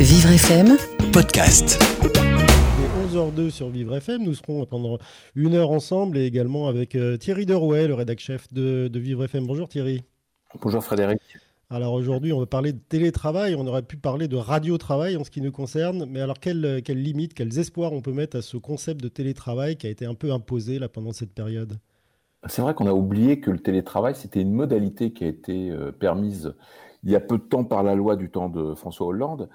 Vivre FM Podcast. 11h02 sur Vivre FM. Nous serons pendant une heure ensemble et également avec euh, Thierry Derouet, le rédac chef de, de, Vivre FM. Bonjour Thierry. Bonjour Frédéric. Alors aujourd'hui, on va parler de télétravail. On aurait pu parler de radiotravail en ce qui nous concerne. Mais alors, quelles, quelles limites, quels espoirs on peut mettre à ce concept de télétravail qui a été un peu imposé là, pendant cette période? C'est vrai qu'on a oublié que le télétravail, c'était une modalité qui a été euh, permise il y a peu de temps par la loi du temps de François Hollande.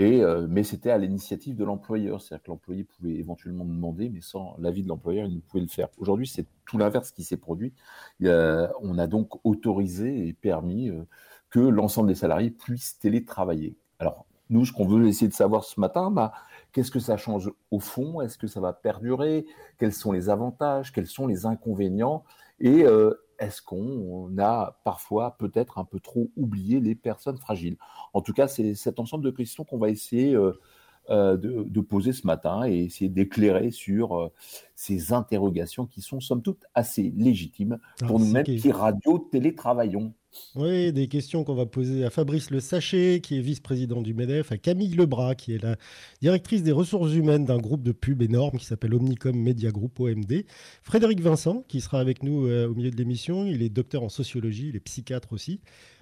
Euh, mais c'était à l'initiative de l'employeur, c'est-à-dire que l'employé pouvait éventuellement demander, mais sans l'avis de l'employeur, il ne pouvait le faire. Aujourd'hui, c'est tout l'inverse qui s'est produit. on a donc autorisé et permis euh, que l'ensemble des salariés puissent télétravailler. Alors, nous, ce qu'on veut essayer de savoir ce matin, bah, qu'est-ce que ça change au fond? Est-ce que ça va perdurer? Quels sont les avantages? Quels sont les inconvénients? Et euh, est-ce qu'on a parfois peut-être un peu trop oublié les personnes fragiles? En tout cas, c'est cet ensemble de questions qu'on va essayer euh, euh, de, poser ce matin et essayer d'éclairer sur euh, ces interrogations qui sont somme toute assez légitimes pour nous-mêmes qui radio télétravaillons. Oui, des questions qu'on va poser à Fabrice Le Sachet, qui est vice-président du MEDEF, à Camille Lebras, qui est la directrice des ressources humaines d'un groupe de pub énorme qui s'appelle Omnicom Media Group, OMD. Frédéric Vincent, qui sera avec nous euh, au milieu de l'émission, il est docteur en sociologie, il est psychiatre aussi.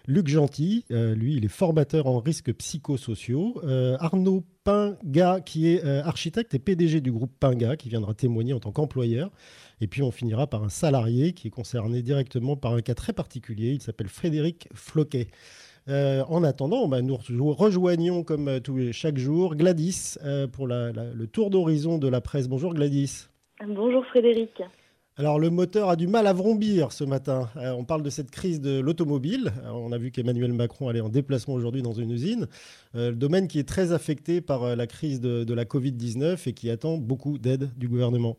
Luc Gentil, euh, lui, il est formateur en risques psychosociaux. Euh, Arnaud Pinga, qui est architecte et PDG du groupe Pinga, qui viendra témoigner en tant qu'employeur. Et puis on finira par un salarié qui est concerné directement par un cas très particulier. Il s'appelle Frédéric Floquet. Euh, en attendant, bah, nous rejoignons comme euh, chaque jour Gladys euh, pour le tour d'horizon de la presse. Bonjour Gladys. Bonjour Frédéric. Alors le moteur a du mal à vrombir ce matin. on parle de cette crise de l'automobile. On a vu qu'Emmanuel Macron allait en déplacement aujourd'hui dans une usine. le domaine qui est très affecté par la crise de, la Covid-19 et qui attend beaucoup d'aide du gouvernement.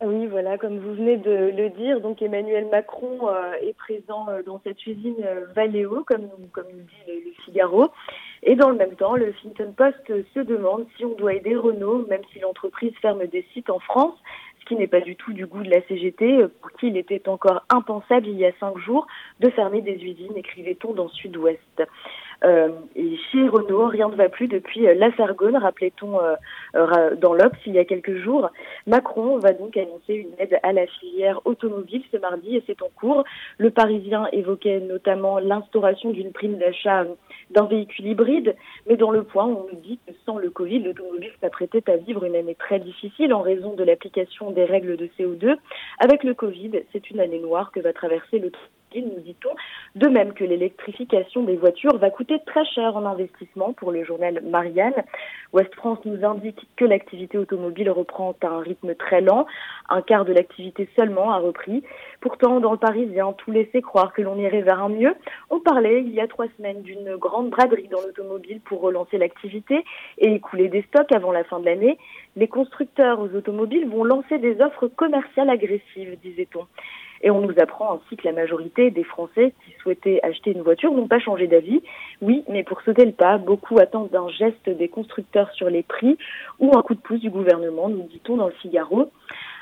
Oui, voilà, comme vous venez de le dire, donc Emmanuel Macron euh, est présent euh, dans cette usine euh, Valeo, comme, comme nous dit le, Figaro. Et dans le même temps, le Huffington Post se demande si on doit aider Renault, même si l'entreprise ferme des sites en France, ce qui n'est pas du tout du goût de la CGT, pour qui il était encore impensable il y a cinq jours de fermer des usines, écrivait-on dans Sud-Ouest. Euh, et chez Renault, rien ne va plus depuis euh, la Sargonne, rappelait-on euh, dans l'Obs il y a quelques jours. Macron va donc annoncer une aide à la filière automobile ce mardi et c'est en cours. Le Parisien évoquait notamment l'instauration d'une prime d'achat d'un véhicule hybride, mais dans le point, on nous dit que sans le Covid, l'automobile s'apprêtait à vivre une année très difficile en raison de l'application des règles de CO2. Avec le Covid, c'est une année noire que va traverser le nous dit-on. De même que l'électrification des voitures va coûter très cher en investissement pour le journal Marianne. Ouest France nous indique que l'activité automobile reprend à un rythme très lent. Un quart de l'activité seulement a repris. Pourtant, dans le Parisien, tout laissait croire que l'on irait vers un mieux. On parlait il y a trois semaines d'une grande braderie dans l'automobile pour relancer l'activité et écouler des stocks avant la fin de l'année. Les constructeurs aux automobiles vont lancer des offres commerciales agressives, disait-on. Et on nous apprend ainsi que la majorité des Français qui souhaitaient acheter une voiture n'ont pas changé d'avis. Oui, mais pour sauter le pas, beaucoup attendent un geste des constructeurs sur les prix ou un coup de pouce du gouvernement, nous dit-on dans le Figaro.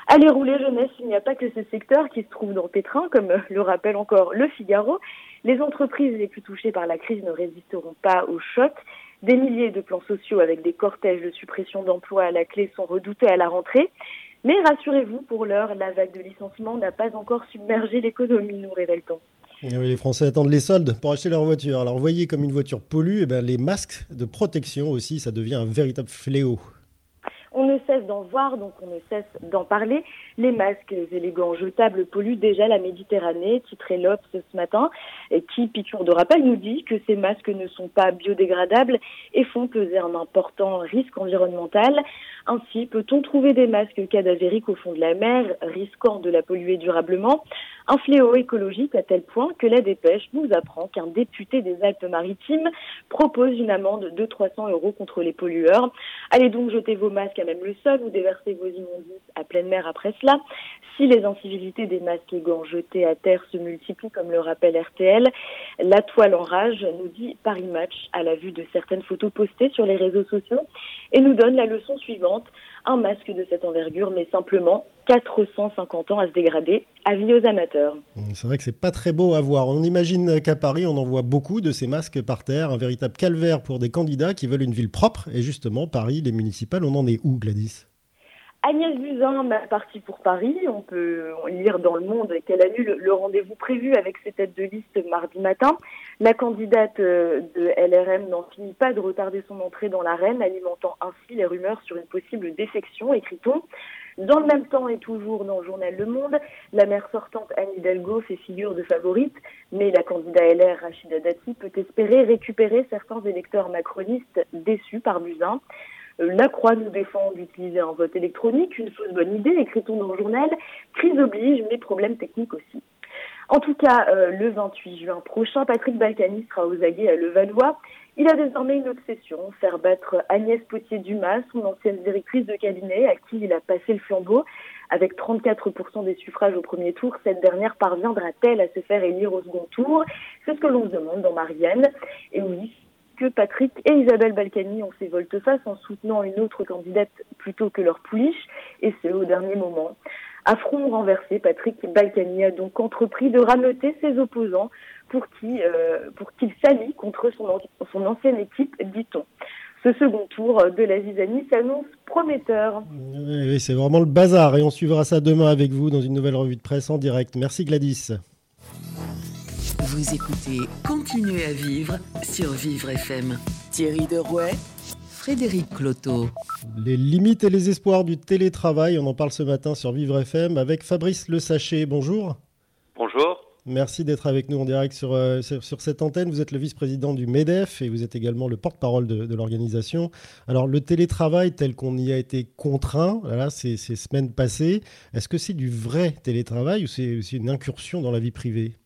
Allez rouler jeunesse, il n'y a pas que ce secteur qui se trouve dans le pétrin, comme le rappelle encore le Figaro. Les entreprises les plus touchées par la crise ne résisteront pas au choc. Des milliers de plans sociaux avec des cortèges de suppression d'emplois à la clé sont redoutés à la rentrée. Mais rassurez-vous, pour l'heure, la vague de licenciement n'a pas encore submergé l'économie, nous révèle-t-on. les Français attendent les soldes pour acheter leur voiture. Alors, voyez comme une voiture pollue, et eh bien, les masques de protection aussi, ça devient un véritable fléau. On ne cesse d'en voir, donc on ne cesse d'en parler. Les masques élégants jetables polluent déjà la Méditerranée, titré l'Obs ce matin, et qui, piqûre de rappel, nous dit que ces masques ne sont pas biodégradables et font peser un important risque environnemental. Ainsi, peut-on trouver des masques cadavériques au fond de la mer, risquant de la polluer durablement? Un fléau écologique à tel point que la dépêche nous apprend qu'un député des Alpes-Maritimes propose une amende de 300 euros contre les pollueurs. Allez donc jeter vos masques à même le sol ou déverser vos immondices à pleine mer après cela. Si les incivilités des masques et gants jetés à terre se multiplient, comme le rappelle RTL, la toile en rage, nous dit Paris Match à la vue de certaines photos postées sur les réseaux sociaux et nous donne la leçon suivante un masque de cette envergure, mais simplement 450 ans à se dégrader. Avis aux amateurs. C'est vrai que c'est pas très beau à voir. On imagine qu'à Paris, on en voit beaucoup de ces masques par terre, un véritable calvaire pour des candidats qui veulent une ville propre. Et justement, Paris, les municipales, on en est où, Gladys? Agnès Buzyn, partie pour Paris, on peut lire dans Le Monde qu'elle annule le rendez-vous prévu avec ses têtes de liste mardi matin. La candidate euh, de LRM n'en finit pas de retarder son entrée dans l'arène, alimentant ainsi les rumeurs sur une possible défection, écrit-on. Dans le même temps et toujours dans le journal Le Monde, la maire sortante Anne Hidalgo fait figure de favorite, mais la candidate LR Rachida Dati peut espérer récupérer certains électeurs macronistes déçus par Buzyn. Euh, la Croix nous défend d'utiliser un vote électronique, une fausse bonne idée, écrit-on dans le journal. Crise oblige, mais problème technique aussi. En tout cas, euh, le 28 juin prochain, Patrick Balkany sera aux aguets à Levallois. Il a désormais une obsession, faire battre Agnès Potier-Dumas, son ancienne directrice de cabinet, à qui il a passé le flambeau. Avec 34% des suffrages au premier tour, cette dernière parviendra-t-elle à se faire élire au second tour? C'est ce que l'on se demande dans Marianne. Et oui, que Patrick et Isabelle Balkany ont fait volte-face en soutenant une autre candidate plutôt que leur pouliche, et ce au dernier moment. À front renversé, Patrick Balkany a donc entrepris de rameuter ses opposants pour qu'il euh, pour qu'il s'allie contre son, son ancienne équipe, dit-on. Ce second tour de la Zizanie s'annonce prometteur. Oui, c'est vraiment le bazar et on suivra ça demain avec vous dans une nouvelle revue de presse en direct. Merci Gladys. Vous écoutez Continuez à vivre sur Vivre FM. Thierry Derouet, Frédéric Cloteau. Les limites et les espoirs du télétravail, on en parle ce matin sur Vivre FM avec Fabrice Le Sachet. Bonjour. Bonjour. Merci d'être avec nous en direct sur, euh, sur, cette antenne. Vous êtes le vice-président du MEDEF et vous êtes également le porte-parole de, l'organisation. Alors, le télétravail tel qu'on y a été contraint voilà, ces, ces semaines passées, est-ce que c'est du vrai télétravail ou c'est aussi une incursion dans la vie privée?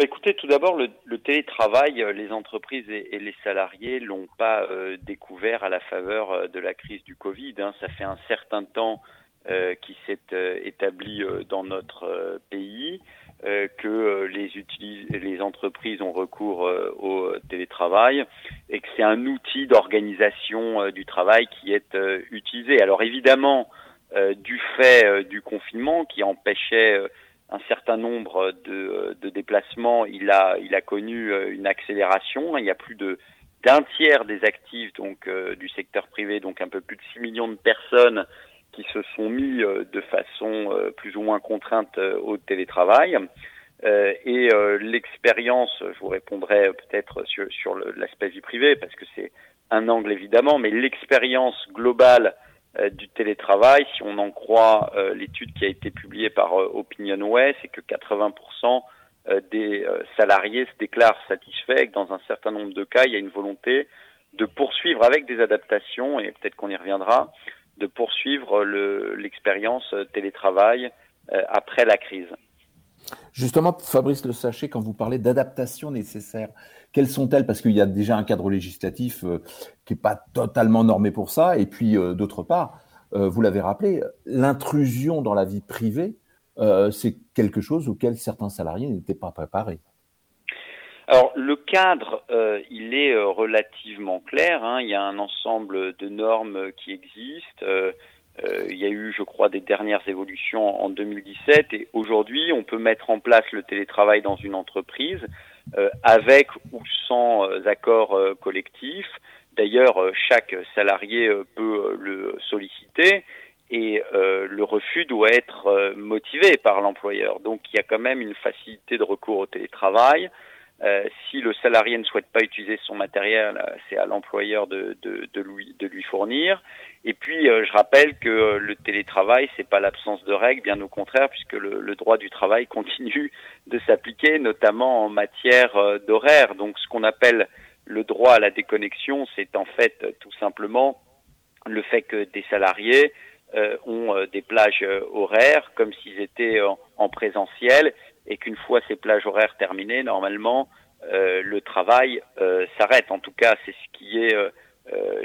Écoutez, tout d'abord, le, télétravail, euh, les entreprises et, les salariés l'ont pas euh, découvert à la faveur de la crise du Covid. Hein. Ça fait un certain temps euh, qui s'est établi dans notre pays. Euh, que euh, les, entreprises ont recours euh, au télétravail et que c'est un outil d'organisation du travail qui est utilisé. Alors évidemment, du fait du confinement qui empêchait un certain nombre de, déplacements, il a, connu une accélération. Il y a plus de d'un tiers des actifs donc du secteur privé, donc un peu plus de 6 millions de personnes qui se sont mis euh, de façon euh, plus ou moins contrainte euh, au télétravail. et l'expérience, je vous répondrai peut-être sur, sur l'aspect vie privée, parce que c'est un angle évidemment, mais l'expérience globale du télétravail, si on en croit l'étude qui a été publiée par OpinionWay, c'est que 80% des salariés se déclarent satisfaits. Et que dans un certain nombre de cas, il y a une volonté de poursuivre avec des adaptations, et peut-être qu'on y reviendra, de poursuivre l'expérience télétravail euh, après la crise. Justement, Fabrice Le Sachet, quand vous parlez d'adaptation nécessaire, quelles sont-elles? Parce qu'il y a déjà un cadre législatif euh, qui n'est pas totalement normé pour ça. Et puis, euh, d'autre part, vous l'avez rappelé, l'intrusion dans la vie privée, c'est quelque chose auquel certains salariés n'étaient pas préparés. Alors le cadre, euh, il est euh, relativement clair. Hein. Il y a un ensemble de normes qui existent. Euh, il y a eu, je crois, des dernières évolutions en 2017 et aujourd'hui, on peut mettre en place le télétravail dans une entreprise avec ou sans accord collectif. D'ailleurs, chaque salarié peut le solliciter et le refus doit être motivé par l'employeur. Donc, il y a quand même une facilité de recours au télétravail. Euh, si le salarié ne souhaite pas utiliser son matériel, euh, c'est à l'employeur de, lui, fournir. Et puis, euh, je rappelle que le télétravail, c'est pas l'absence de règles, bien au contraire, puisque le, le droit du travail continue de s'appliquer, notamment en matière d'horaire. Donc, ce qu'on appelle le droit à la déconnexion, c'est en fait tout simplement le fait que des salariés ont des plages horaires comme s'ils étaient en présentiel et qu'une fois ces plages horaires terminées, normalement, euh, le travail euh, s'arrête. En tout cas, c'est ce qui est euh,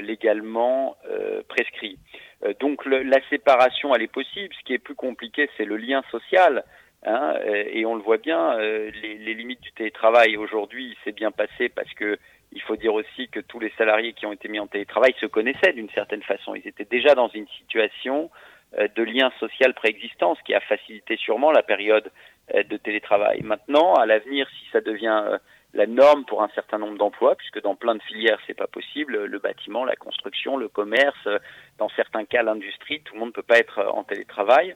légalement prescrit. donc la séparation, elle est possible. Ce qui est plus compliqué, c'est le lien social. Hein, et on le voit bien, les, les, limites du télétravail aujourd'hui, c'est bien passé parce que il faut dire aussi que tous les salariés qui ont été mis en télétravail se connaissaient d'une certaine façon. Ils étaient déjà dans une situation de lien social préexistant, ce qui a facilité sûrement la période de télétravail. Maintenant, à l'avenir, si ça devient la norme pour un certain nombre d'emplois, puisque dans plein de filières c'est pas possible, le bâtiment, la construction, le commerce, dans certains cas l'industrie, tout le monde ne peut pas être en télétravail.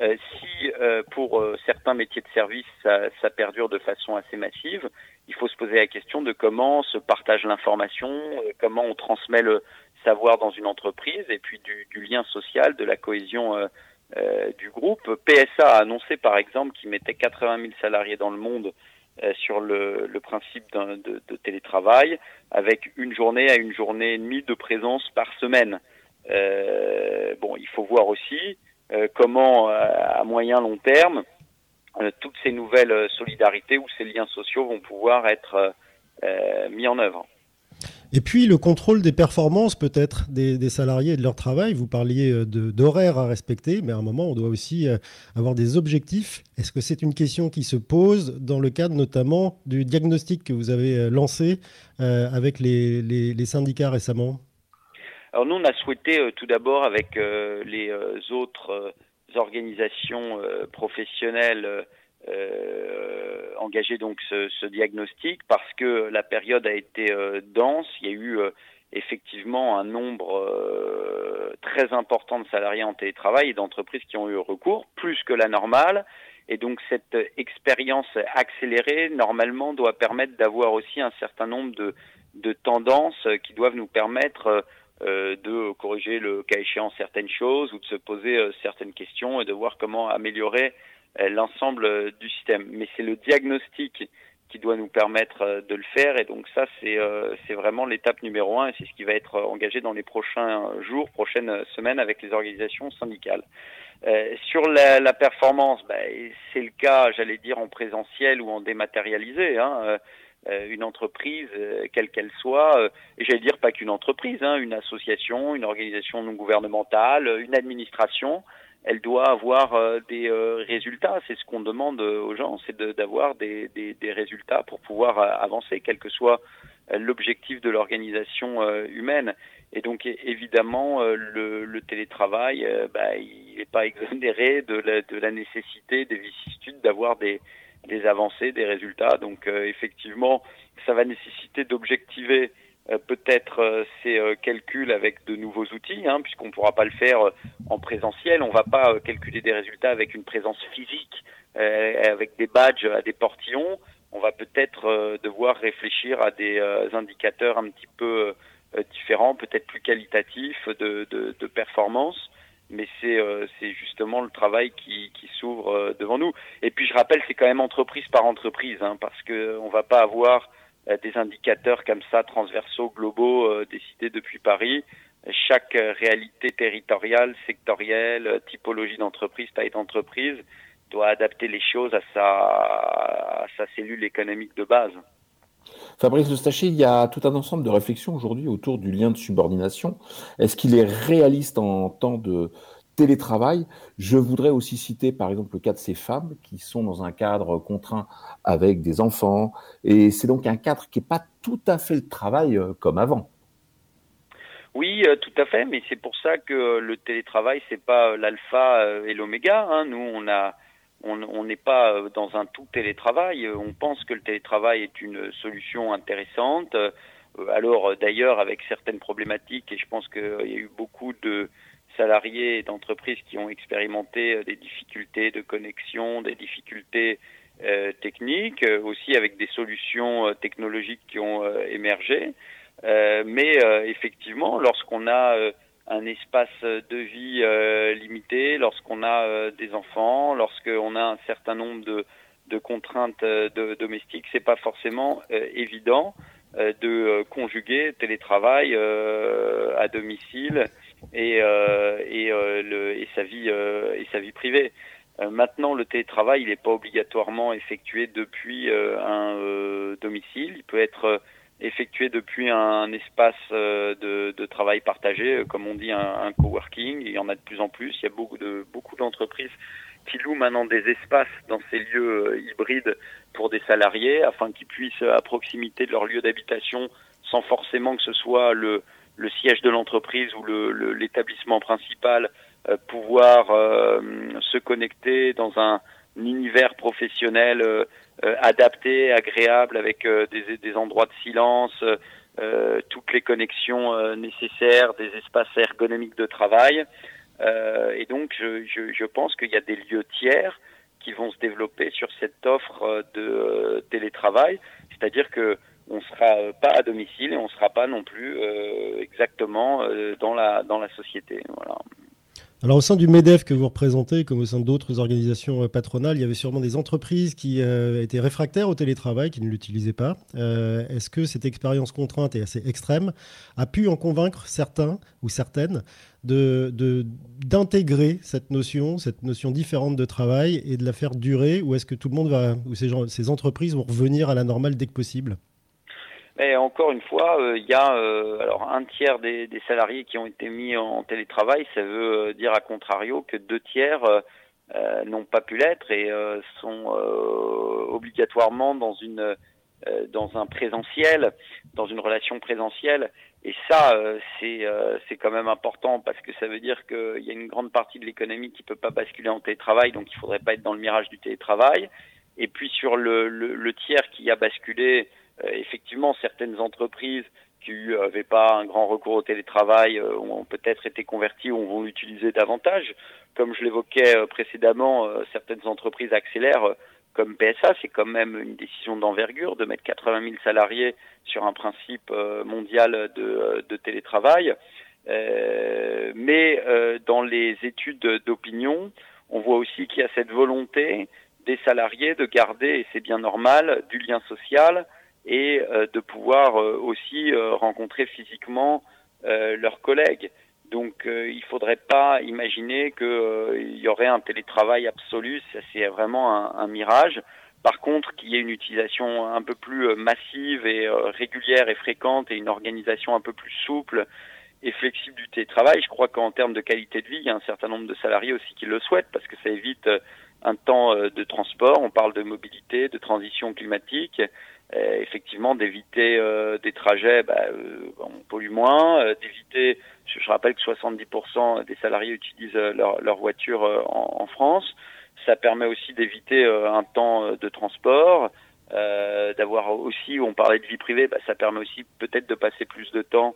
Euh, si euh, pour euh, certains métiers de service ça, ça, perdure de façon assez massive, il faut se poser la question de comment se partage l'information, comment on transmet le savoir dans une entreprise et puis du, du lien social, de la cohésion du groupe. PSA a annoncé par exemple qu'il mettait 80 000 salariés dans le monde sur le, le principe de, de, télétravail, avec une journée à une journée et demie de présence par semaine. Euh, bon, il faut voir aussi euh, comment, euh, à moyen long terme, euh, toutes ces nouvelles solidarités ou ces liens sociaux vont pouvoir être mis en œuvre. Et puis le contrôle des performances peut-être des, salariés et de leur travail. Vous parliez d'horaires à respecter, mais à un moment on doit aussi avoir des objectifs. Est-ce que c'est une question qui se pose dans le cadre notamment du diagnostic que vous avez lancé avec les syndicats récemment? Alors nous, on a souhaité euh, tout d'abord avec euh, les euh, autres organisations professionnelles engager donc ce, ce, diagnostic parce que la période a été dense. Il y a eu effectivement un nombre très important de salariés en télétravail et d'entreprises qui ont eu recours, plus que la normale. Et donc cette expérience accélérée, normalement, doit permettre d'avoir aussi un certain nombre de, de tendances qui doivent nous permettre euh, de corriger le cas échéant certaines choses ou de se poser euh, certaines questions et de voir comment améliorer euh, l'ensemble du système. Mais c'est le diagnostic qui doit nous permettre de le faire et donc ça c'est c'est vraiment l'étape numéro un et c'est ce qui va être engagé dans les prochains jours, prochaines semaines avec les organisations syndicales. sur la, la performance, ben, c'est le cas, j'allais dire en présentiel ou en dématérialisé. Hein. Euh, une entreprise, euh, quelle qu'elle soit, euh, et j'allais dire pas qu'une entreprise, hein, une association, une organisation non gouvernementale, une administration, elle doit avoir des résultats. C'est ce qu'on demande aux gens, c'est d'avoir des, des, des, résultats pour pouvoir avancer, quel que soit l'objectif de l'organisation humaine. Et donc évidemment, le, le télétravail, bah, il n'est pas exonéré de la, de la nécessité, des vicissitudes d'avoir des, des avancées, des résultats. Donc euh, effectivement, ça va nécessiter d'objectiver euh, peut-être euh, ces calculs avec de nouveaux outils, hein, puisqu'on ne pourra pas le faire en présentiel. On ne va pas calculer des résultats avec une présence physique, avec des badges à des portillons. On va peut-être devoir réfléchir à des indicateurs un petit peu différents, peut-être plus qualitatifs de, performance mais c'est euh, c'est justement le travail qui, s'ouvre euh, devant nous. Et puis je rappelle, c'est quand même entreprise par entreprise, hein, parce que on va pas avoir euh, des indicateurs comme ça transversaux, globaux, décidés depuis Paris. Chaque réalité territoriale, sectorielle, typologie d'entreprise, taille d'entreprise doit adapter les choses à sa cellule économique de base. Fabrice Eustaché, il y a tout un ensemble de réflexions aujourd'hui autour du lien de subordination. Est-ce qu'il est réaliste en temps de télétravail? Je voudrais aussi citer par exemple le cas de ces femmes qui sont dans un cadre contraint avec des enfants. Et c'est donc un cadre qui n'est pas tout à fait le travail euh, comme avant. Oui, euh, tout à fait, mais c'est pour ça que le télétravail, c'est pas l'alpha euh, et l'oméga. Hein. Nous, on a on n'est pas euh, dans un tout télétravail. On pense que le télétravail est une solution intéressante. Euh, alors d'ailleurs avec certaines problématiques, et je pense qu'il y a eu beaucoup de salariés et d'entreprises qui ont expérimenté euh, des difficultés de connexion, des difficultés techniques, aussi avec des solutions technologiques qui ont émergé. mais effectivement, lorsqu'on a un espace de vie euh, limité, lorsqu'on a euh, des enfants, lorsqu'on a un certain nombre de, de contraintes euh, de, domestiques, c'est pas forcément évident de conjuguer télétravail à domicile et, et, le, et sa vie et sa vie privée. maintenant, le télétravail, il n'est pas obligatoirement effectué depuis un domicile. Il peut être effectué depuis un espace euh, de, travail partagé, euh, comme on dit, un, coworking. Il y en a de plus en plus. Il y a beaucoup de beaucoup d'entreprises qui louent maintenant des espaces dans ces lieux euh, hybrides pour des salariés, afin qu'ils puissent à proximité de leur lieu d'habitation, sans forcément que ce soit le siège de l'entreprise ou l'établissement principal, pouvoir se connecter dans un, univers professionnel adapté, agréable, avec des, des, endroits de silence, toutes les connexions nécessaires, des espaces ergonomiques de travail. et donc, je, je, je pense qu'il y a des lieux tiers qui vont se développer sur cette offre de télétravail, c'est-à-dire que on sera euh, pas à domicile et on sera pas non plus euh, exactement euh, dans la dans la société. Voilà. Alors au sein du MEDEF que vous représentez, comme au sein d'autres organisations patronales, il y avait sûrement des entreprises qui étaient réfractaires au télétravail, qui ne l'utilisaient pas. Est-ce que cette expérience contrainte et assez extrême a pu en convaincre certains ou certaines d'intégrer cette notion, cette notion différente de travail et de la faire durer, ou est-ce que tout le monde va, ou ces, ces entreprises vont revenir à la normale dès que possible? Mais encore une fois, euh, il y a euh, alors un tiers des, des, salariés qui ont été mis en télétravail. Ça veut euh, dire à contrario que deux tiers n'ont pas pu l'être et sont obligatoirement dans une dans un présentiel, dans une relation présentielle. Et ça, c'est c'est quand même important parce que ça veut dire qu'il y a une grande partie de l'économie qui peut pas basculer en télétravail, donc il faudrait pas être dans le mirage du télétravail. Et puis sur le, le, le tiers qui a basculé, euh, effectivement, certaines entreprises qui n'avaient pas un grand recours au télétravail euh, ont peut-être été converties ou vont l'utiliser davantage. Comme je l'évoquais euh, précédemment, certaines entreprises accélèrent comme PSA, c'est quand même une décision d'envergure de mettre 80 000 salariés sur un principe mondial de, de télétravail. Euh, mais dans les études d'opinion, on voit aussi qu'il y a cette volonté des salariés de garder, et c'est bien normal, du lien social, et euh, de pouvoir euh, aussi euh, rencontrer physiquement leurs collègues. Donc il ne faudrait pas imaginer qu'il y aurait un télétravail absolu, ça c'est vraiment un, un, mirage. Par contre, qu'il y ait une utilisation un peu plus massive et régulière et fréquente et une organisation un peu plus souple et flexible du télétravail, je crois qu'en termes de qualité de vie, il y a un certain nombre de salariés aussi qui le souhaitent parce que ça évite un temps de transport, on parle de mobilité, de transition climatique, effectivement d'éviter euh, des trajets, bah, euh, on pollue moins, d'éviter, je, rappelle que 70% des salariés utilisent leur, leur voiture en, en, France. Ça permet aussi d'éviter un temps de transport, d'avoir aussi, on parlait de vie privée, bah, ça permet aussi peut-être de passer plus de temps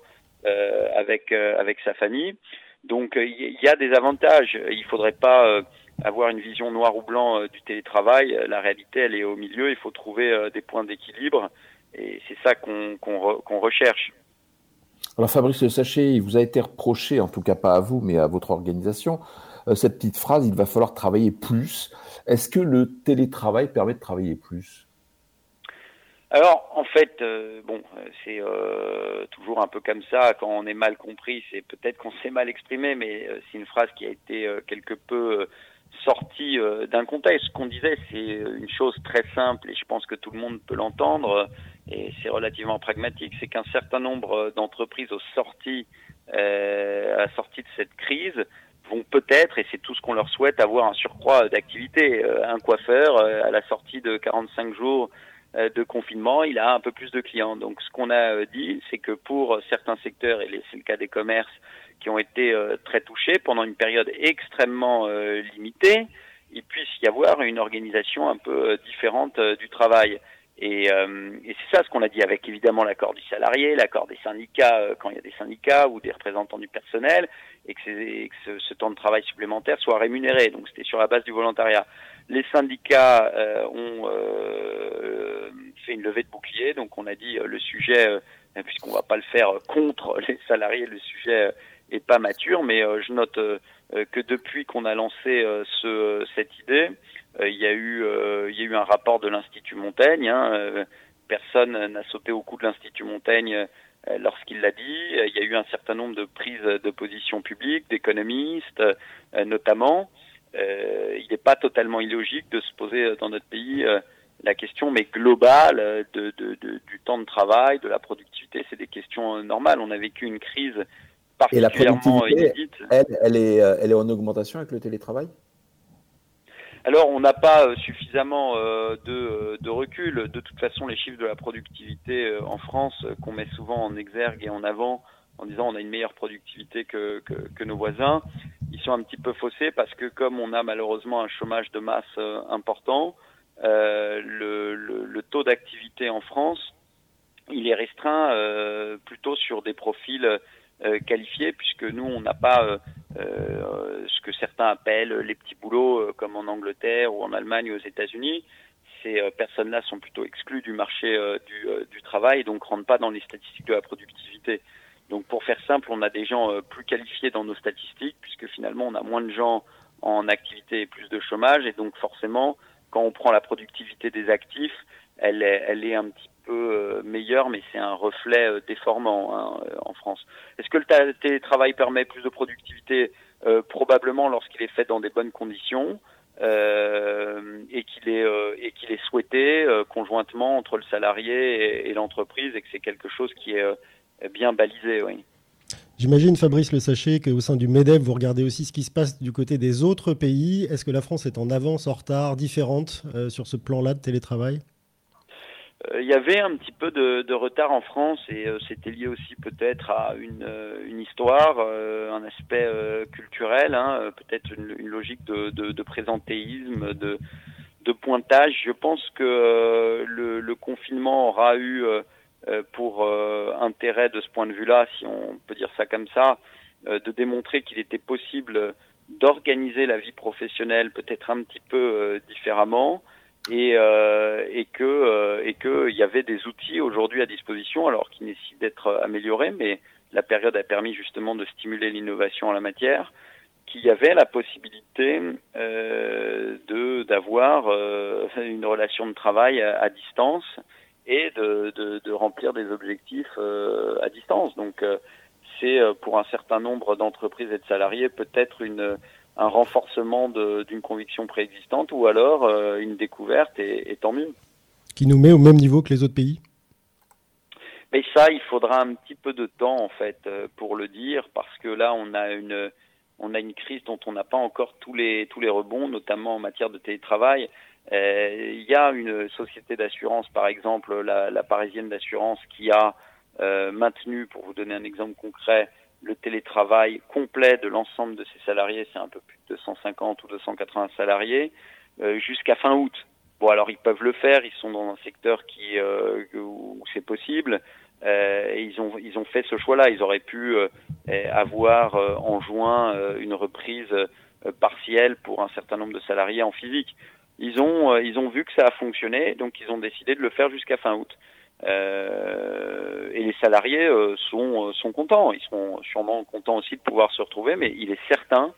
avec avec sa famille. Donc il y, a des avantages. Il faudrait pas avoir une vision noir ou blanc euh, du télétravail. Euh, la réalité, elle est au milieu. Il faut trouver euh, des points d'équilibre. Et c'est ça qu'on recherche. Alors Fabrice Sachet, il vous a été reproché, en tout cas pas à vous, mais à votre organisation, cette petite phrase, il va falloir travailler plus. Est-ce que le télétravail permet de travailler plus? Alors, en fait, bon, c'est toujours un peu comme ça. Quand on est mal compris, c'est peut-être qu'on s'est mal exprimé, mais c'est une phrase qui a été quelque peu sorti euh, d'un contexte. Ce qu'on disait, c'est une chose très simple et je pense que tout le monde peut l'entendre et c'est relativement pragmatique, c'est qu'un certain nombre d'entreprises au sorti, euh, à la sortie de cette crise vont peut-être, et c'est tout ce qu'on leur souhaite, avoir un surcroît d'activité. Euh, un coiffeur, à la sortie de 45 jours de confinement, il a un peu plus de clients. Donc ce qu'on a dit, c'est que pour certains secteurs, et c'est le cas des commerces, qui ont été euh, très touchés pendant une période extrêmement euh, limitée, il puisse y avoir une organisation un peu euh, différente du travail. Et, et c'est ça ce qu'on a dit avec évidemment l'accord du salarié, l'accord des syndicats quand il y a des syndicats ou des représentants du personnel, et que, que ce, ce, temps de travail supplémentaire soit rémunéré. Donc c'était sur la base du volontariat. Les syndicats ont fait une levée de bouclier, donc on a dit le sujet, puisqu'on va pas le faire contre les salariés, le sujet est pas mature, mais euh, je note euh, que depuis qu'on a lancé euh, ce, cette idée, il y a eu un rapport de l'Institut Montaigne. Hein, personne n'a sauté au cou de l'Institut Montaigne lorsqu'il l'a dit. Il y a eu un certain nombre de prises de position publiques, d'économistes notamment. il n'est pas totalement illogique de se poser dans notre pays la question, mais globale, de, du temps de travail, de la productivité. C'est des questions normales. On a vécu une crise et la productivité, elle, elle, est, euh, elle est en augmentation avec le télétravail? Alors, on n'a pas euh, suffisamment euh, de, de, recul. De toute façon, les chiffres de la productivité en France, qu'on met souvent en exergue et en avant, en disant on a une meilleure productivité que, que, que nos voisins, ils comparaison un petit peu faussée parce que comme on a malheureusement un chômage de masse important, le, le, le, taux d'activité en France, il est restreint plutôt sur des profils qualifiés puisque nous on n'a pas ce que certains appellent les petits boulots comme en Angleterre ou en Allemagne ou aux États-Unis ces euh, personnes-là sont plutôt exclues du marché euh, du, euh, du, travail, donc rentrent pas dans les statistiques de la productivité. Donc pour faire simple, on a des gens plus qualifiés dans nos statistiques, puisque finalement on a moins de gens en activité et plus de chômage, et donc forcément, quand on prend la productivité des actifs, elle est, un petit peu meilleure, mais c'est un reflet déformant hein, en France. Est-ce que le télétravail permet plus de productivité? Probablement lorsqu'il est fait dans des bonnes conditions. Euh, et qu'il est euh, et est souhaité euh, conjointement entre le salarié et, l'entreprise et que c'est quelque chose qui est bien balisé. Oui. J'imagine, Fabrice Le Sachet, qu'au sein du MEDEF, vous regardez aussi ce qui se passe du côté des autres pays. Est-ce que la France est en avance, en retard, différente sur ce plan-là de télétravail? euh, il y avait un petit peu de, de retard en France et euh, c'était lié aussi peut-être à une, euh, une histoire, un aspect culturel, hein, peut-être une, une, logique de, de, de présentéisme, de, de, pointage. Je pense que le, le, confinement aura eu pour intérêt de ce point de vue-là, si on peut dire ça comme ça, de démontrer qu'il était possible d'organiser la vie professionnelle peut-être un petit peu différemment et, euh, et que euh, et que il y avait des outils aujourd'hui à disposition, alors qui nécessitent d'être améliorés, mais la période a permis justement de stimuler l'innovation en la matière, qu'il y avait la possibilité euh, de d'avoir euh, une relation de travail à, distance et de, de, de, remplir des objectifs euh, à distance. Donc c'est pour un certain nombre d'entreprises et de salariés peut-être une un renforcement d'une conviction préexistante ou alors euh, une découverte et, tant mieux. Qui nous met au même niveau que les autres pays Mais ça, il faudra un petit peu de temps en fait euh, pour le dire parce que là, on a une on a une crise dont on n'a pas encore tous les tous les rebonds, notamment en matière de télétravail. Euh, il y a une société d'assurance, par exemple, la, la Parisienne d'assurance, qui a maintenu, pour vous donner un exemple concret, le télétravail complet de l'ensemble de ses salariés, c'est un peu plus de 250 ou 280 salariés, euh, jusqu'à fin août. Bon, alors ils peuvent le faire, ils sont dans un secteur qui euh, où c'est possible. Euh, et ils ont ils ont fait ce choix-là. Ils auraient pu euh, avoir en juin une reprise partielle pour un certain nombre de salariés en physique. Ils ont ils ont vu que ça a fonctionné, donc ils ont décidé de le faire jusqu'à fin août. Euh, et les salariés euh, sont, euh, sont contents. Ils seront sûrement contents aussi de pouvoir se retrouver, mais il est certain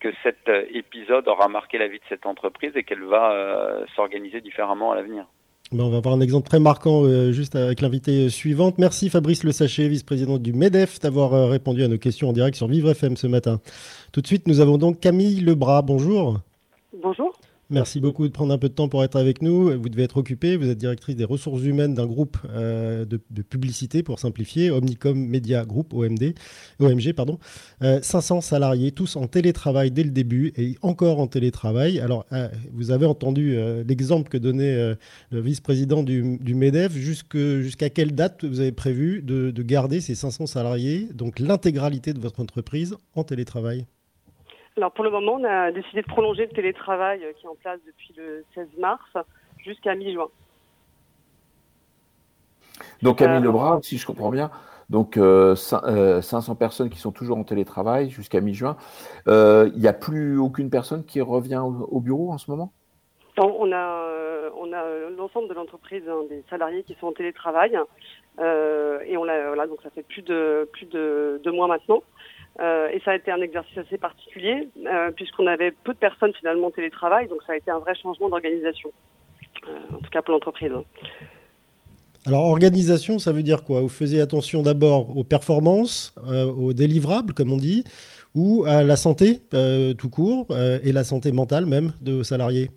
que cet épisode aura marqué la vie de cette entreprise et qu'elle va s'organiser différemment à l'avenir. Ben, on va voir un exemple très marquant juste avec l'invité suivante. Merci Fabrice Le Sachet, vice-président du MEDEF, d'avoir répondu à nos questions en direct sur Vivre FM ce matin. Tout de suite, nous avons donc Camille Lebras. Bonjour. Bonjour. Merci beaucoup de prendre un peu de temps pour être avec nous. Vous devez être occupée. Vous êtes directrice des ressources humaines d'un groupe euh, de, publicité, pour simplifier, Omnicom Media Group, OMD, OMG. Pardon. 500 euh, salariés, tous en télétravail dès le début et encore en télétravail. Alors, euh, vous avez entendu l'exemple que donnait le vice-président du, MEDEF. Jusqu'à quelle date vous avez prévu de, de garder ces 500 salariés, donc l'intégralité de votre entreprise, en télétravail? Alors pour le moment, on a décidé de prolonger le télétravail qui est en place depuis le 16 mars jusqu'à mi-juin. Donc Camille euh, Lebras, si je comprends bien, donc euh, 500 euh, personnes qui sont toujours en télétravail jusqu'à mi-juin. Euh, il n'y a plus aucune personne qui revient au, bureau en ce moment? On a, on a l'ensemble de l'entreprise, hein, des salariés qui sont en télétravail. et on a, voilà, donc ça fait plus de plus de deux mois maintenant. Euh, et ça a été un exercice assez particulier, euh, puisqu'on avait peu de personnes finalement en télétravail, donc ça a été un vrai changement d'organisation, euh, en tout cas pour l'entreprise. Alors, organisation, ça veut dire quoi? Vous faisiez attention d'abord aux performances, aux délivrables, comme on dit, ou à la santé tout court, et la santé mentale même de vos salariés?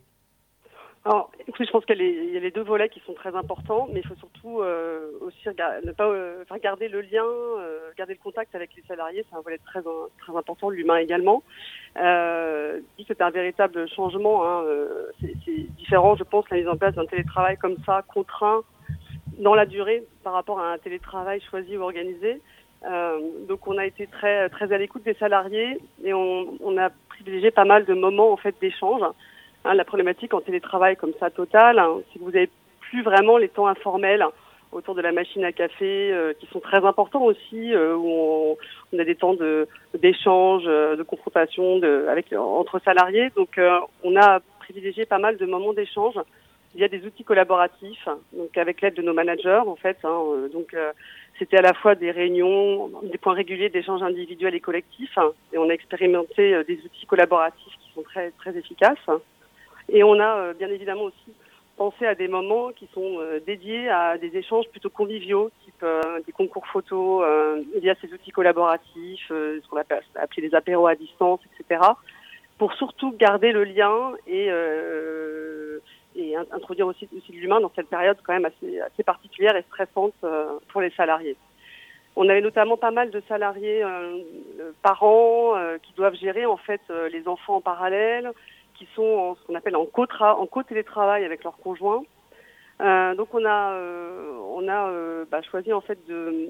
Alors, écoutez, je pense qu'il y, a les deux volets qui sont très importants, mais il faut surtout euh, aussi ne pas euh, garder le lien, euh, garder le contact avec les salariés, c'est un volet très très important, l'humain également. Euh, c'est un véritable changement. Hein, euh, c'est différent, je pense, la mise en place d'un télétravail comme ça, contraint dans la durée, par rapport à un télétravail choisi ou organisé. donc on a été très très à l'écoute des salariés et on, on, a privilégié pas mal de moments en fait d'échange. Hein, la problématique en télétravail comme ça total, hein, si vous avez plus vraiment les temps informels autour de la machine à café euh, qui sont très importants aussi euh, où on, on, a des temps d'échange, euh, de confrontation avec entre salariés. Donc on a privilégié pas mal de moments d'échange il y a des outils collaboratifs, donc avec l'aide de nos managers en fait. Hein, donc c'était à la fois des réunions, des points réguliers d'échanges individuels et collectifs, hein, et on a expérimenté des outils collaboratifs qui sont très très efficaces. Et on a bien évidemment aussi penser à des moments qui sont euh, dédiés à des échanges plutôt conviviaux, type euh, des concours photos, euh, il y a ces outils collaboratifs, ce qu'on appelle appeler des apéros à distance, etc. Pour surtout garder le lien et, introduire aussi, de l'humain dans cette période quand même assez, assez particulière et stressante pour les salariés. On avait notamment pas mal de salariés parents qui doivent gérer en fait les enfants en parallèle, sont en, ce qu'on appelle en co-télétravail avec leurs conjoints. Euh, donc on a, euh, on a euh, bah, choisi en fait de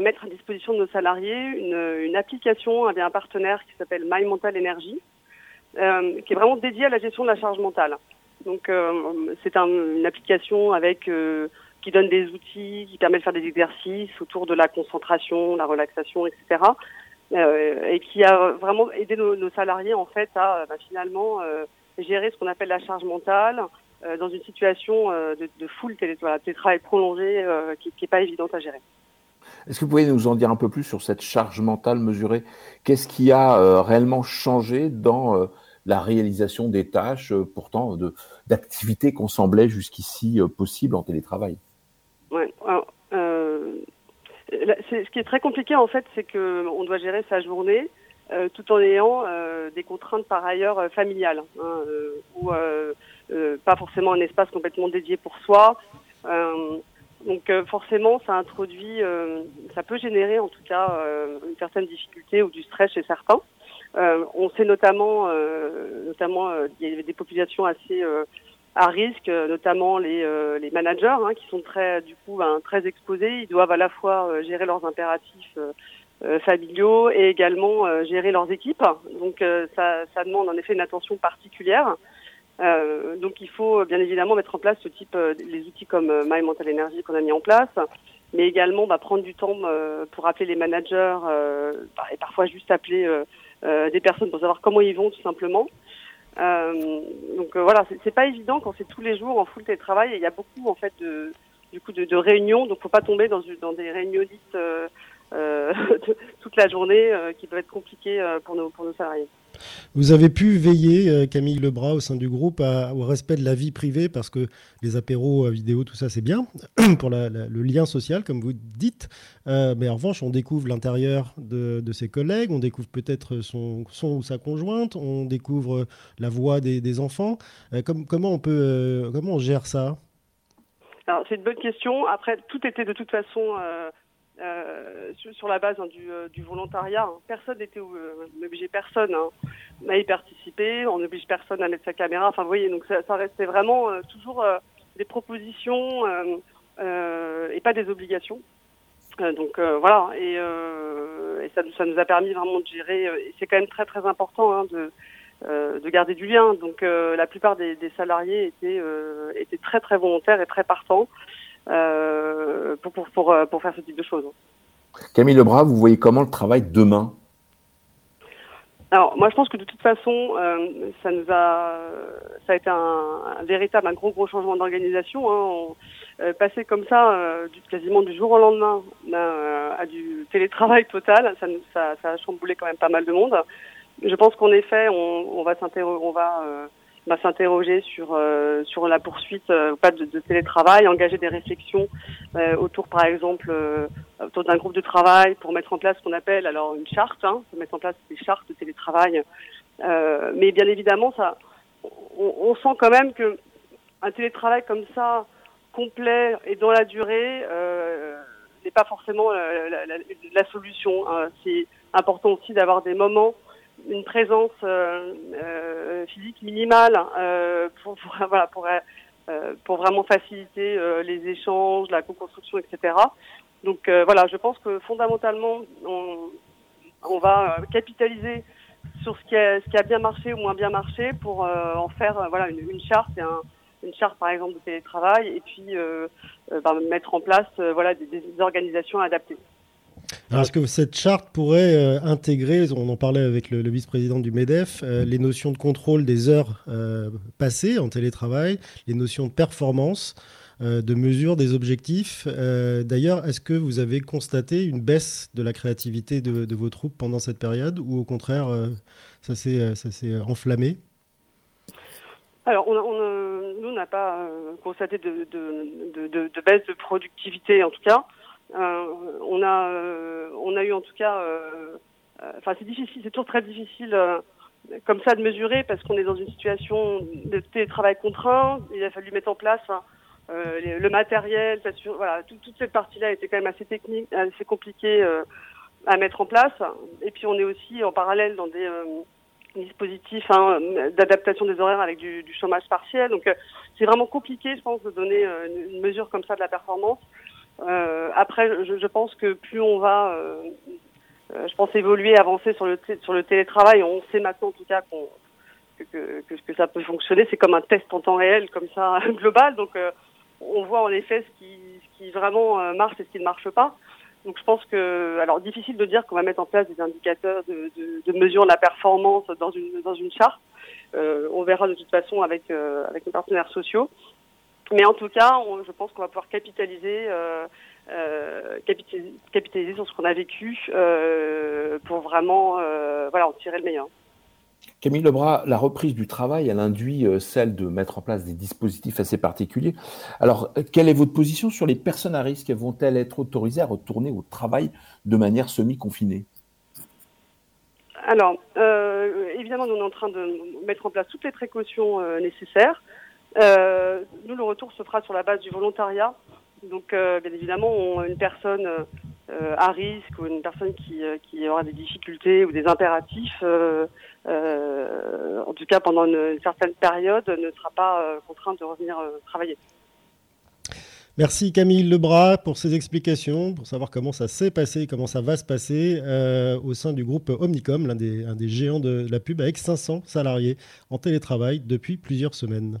mettre à disposition de nos salariés une, application avec un partenaire qui s'appelle My Mental Energy, qui est vraiment dédiée à la gestion de la charge mentale. Donc c'est un, une application avec qui donne des outils, qui permet de faire des exercices autour de la concentration, la relaxation, etc. Euh, et qui a vraiment aidé nos, nos salariés en fait à bah, finalement euh, gérer ce qu'on appelle la charge mentale euh, dans une situation de, de full télétravail prolongé qui n'est pas évidente à gérer. Est-ce que vous pouvez nous en dire un peu plus sur cette charge mentale mesurée? Qu'est-ce qui a réellement changé dans la réalisation des tâches, pourtant d'activités qu'on semblait jusqu'ici possibles en télétravail? Ouais, ce qui est très compliqué en fait, c'est que on doit gérer sa journée euh, tout en ayant euh, des contraintes par ailleurs euh, familiales, hein, ou pas forcément un espace complètement dédié pour soi. donc forcément, ça introduit, ça peut générer en tout cas une certaine difficulté ou du stress chez certains. on sait notamment, notamment, il y a des populations assez à risque, euh, notamment les, euh, les managers hein, qui sont très du coup ben, très exposés. Ils doivent à la fois euh, gérer leurs impératifs familiaux et également gérer leurs équipes. Donc ça, ça demande en effet une attention particulière. Euh, donc il faut bien évidemment mettre en place ce type, euh, les outils comme euh, My Mental Energy qu'on a mis en place, mais également bah, prendre du temps pour appeler les managers bah, et parfois juste appeler des personnes pour savoir comment ils vont tout simplement. Euh, donc euh, voilà, c'est pas évident quand c'est tous les jours en full télétravail et il y a beaucoup en fait de du coup de, de réunions, donc faut pas tomber dans, des réunionnistes euh, euh toute la journée qui peuvent être compliquées pour nos pour nos salariés. Vous avez pu veiller, euh, Camille Lebras, au sein du groupe, au respect de la vie privée, parce que les apéros vidéo, tout ça, c'est bien pour le lien social, comme vous dites. Euh, mais en revanche, on découvre l'intérieur de, ses collègues, on découvre peut-être son, ou sa conjointe, on découvre la voix des, enfants. Euh, comment, on peut, comment on gère ça? C'est une bonne question. Après, tout était de toute façon euh, sur, la base hein, du, euh, du, volontariat. Hein. Personne n'était euh, obligé personne hein, à y participer. On n'oblige personne à mettre sa caméra. Enfin, vous voyez, donc ça, restait vraiment euh, toujours des propositions et pas des obligations. donc voilà, et, ça, nous a permis vraiment de gérer. c'est quand même très très important de de garder du lien. Donc la plupart des, des salariés étaient étaient très très volontaires et très partants. Euh, pour, pour, pour, euh, pour, faire ce type de choses. Camille Lebras, vous voyez comment le travail demain? Alors moi je pense que de toute façon euh, ça nous a ça a été un, un véritable un gros gros changement d'organisation hein. euh, passer comme ça euh, du, quasiment du jour au lendemain euh, à du télétravail total ça, ça, ça a chamboulé quand même pas mal de monde je pense qu'en effet on, on va s'interroger on va va s'interroger sur euh, sur la poursuite euh, pas de, de, télétravail, engager des réflexions euh, autour, par exemple, euh, autour d'un groupe de travail pour mettre en place ce qu'on appelle alors une charte, hein, pour mettre en place des chartes de télétravail. mais bien évidemment, ça, on, on, sent quand même que un télétravail comme ça, complet et dans la durée, n'est pas forcément la, la, la solution. Hein. C'est important aussi d'avoir des moments une présence euh, euh, physique minimale euh, pour, voilà, pour, pour vraiment faciliter les échanges, la co-construction, etc. Donc voilà, je pense que fondamentalement, on, va capitaliser sur ce qui, a, bien marché ou moins bien marché pour en faire une, charte une charte par exemple de télétravail et puis bah, mettre en place voilà des, organisations adaptées. Est-ce que cette charte pourrait intégrer, on en parlait avec le, vice-président du MEDEF, les notions de contrôle des heures passées en télétravail, les notions de performance, de mesure des objectifs. D'ailleurs, est-ce que vous avez constaté une baisse de la créativité de, vos troupes pendant cette période ou au contraire, ça s'est enflammé? Alors, nous, on n'a pas euh, constaté de, baisse de productivité, en tout cas. Euh, on a, euh, on a eu en tout cas, euh, enfin, c'est difficile, c'est toujours très difficile comme ça de mesurer parce qu'on est dans une situation de télétravail contraint. Il a fallu mettre en place hein, le matériel, voilà, toute cette partie-là était quand même assez technique, assez compliquée à mettre en place. Et puis, on est aussi en parallèle dans des dispositif hein, d'adaptation des horaires avec du, du chômage partiel. Donc c'est vraiment compliqué, je pense, de donner une, mesure comme ça de la performance. Euh, après, je, pense que plus on va, euh, je pense, évoluer, avancer sur le, sur le télétravail, on sait maintenant en tout cas que, que, ça peut fonctionner. C'est comme un test en temps réel, comme ça, global. Donc on voit en effet ce qui, ce qui vraiment marche et ce qui ne marche pas. Donc je pense que, alors difficile de dire qu'on va mettre en place des indicateurs de, de, mesure de la performance dans une dans une charte. Euh, on verra de toute façon avec euh, avec nos partenaires sociaux. Mais en tout cas, on, je pense qu'on va pouvoir capitaliser, euh, euh capitaliser, capitaliser sur ce qu'on a vécu euh, pour vraiment voilà en tirer le meilleur. Camille Lebras, la reprise du travail, elle induit celle de mettre en place des dispositifs assez particuliers. Alors, quelle est votre position sur les personnes à risque Vont-elles être autorisées à retourner au travail de manière semi-confinée? Alors, évidemment, nous on est en train de mettre en place toutes les précautions nécessaires. Euh, nous, le retour se fera sur la base du volontariat. Donc, euh, bien évidemment, une personne euh, à risque ou une personne qui, aura des difficultés ou des impératifs, en tout cas pendant une, certaine période, ne sera pas contrainte de revenir travailler. Merci Camille Lebras pour ces explications, pour savoir comment ça s'est passé, comment ça va se passer au sein du groupe Omnicom, l'un des, un des géants de la pub, avec 500 salariés en télétravail depuis plusieurs semaines.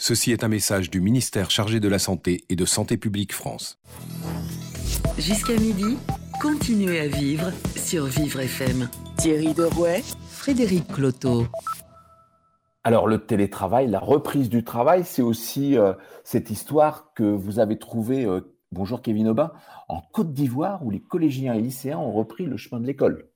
Ceci est un message du ministère chargé de la Santé et de Santé publique France. Jusqu'à midi, Continuez à vivre sur Vivre FM. Thierry Derouet, Frédéric Cloteau. Alors le télétravail, la reprise du travail, c'est aussi euh, cette histoire que vous avez trouvée, euh, bonjour Kevin Aubin, en Côte d'Ivoire où les collégiens et lycéens ont repris le chemin de l'école.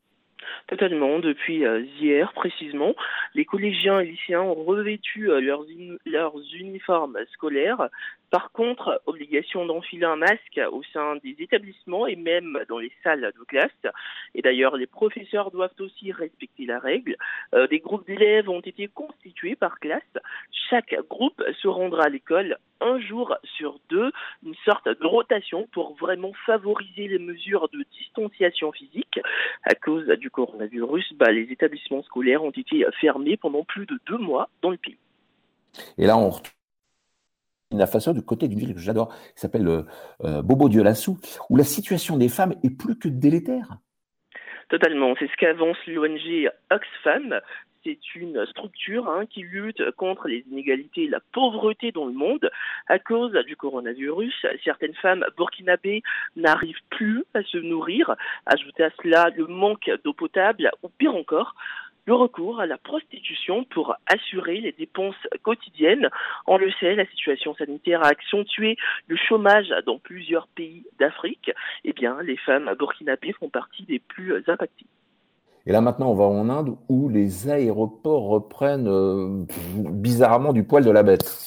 Totalement, depuis euh, hier précisément, les collégiens et lycéens ont revêtu leurs, leurs uniformes scolaires par contre, obligation d'enfiler un masque au sein des établissements et même dans les salles de classe. Et d'ailleurs, les professeurs doivent aussi respecter la règle. Euh, des groupes d'élèves ont été constitués par classe. Chaque groupe se rendra à l'école un jour sur deux, une sorte de rotation pour vraiment favoriser les mesures de distanciation physique. À cause du coronavirus, bah, les établissements scolaires ont été fermés pendant plus de deux mois dans le pays. Et là, on la Faso, du côté d'une ville que j'adore, qui s'appelle euh, euh, Bobo Dioulassou, où la situation des femmes est plus que délétère. Totalement, c'est ce qu'avance l'ONG Oxfam. C'est une structure hein, qui lutte contre les inégalités et la pauvreté dans le monde. À cause du coronavirus, certaines femmes burkinabées n'arrivent plus à se nourrir. Ajoutez à cela le manque d'eau potable ou pire encore, le recours à la prostitution pour assurer les dépenses quotidiennes. On le sait, la situation sanitaire a accentué le chômage dans plusieurs pays d'Afrique. Eh bien, les femmes burkinabées font partie des plus impactées. Et là maintenant, on va en Inde où les aéroports reprennent euh, bizarrement du poil de la bête.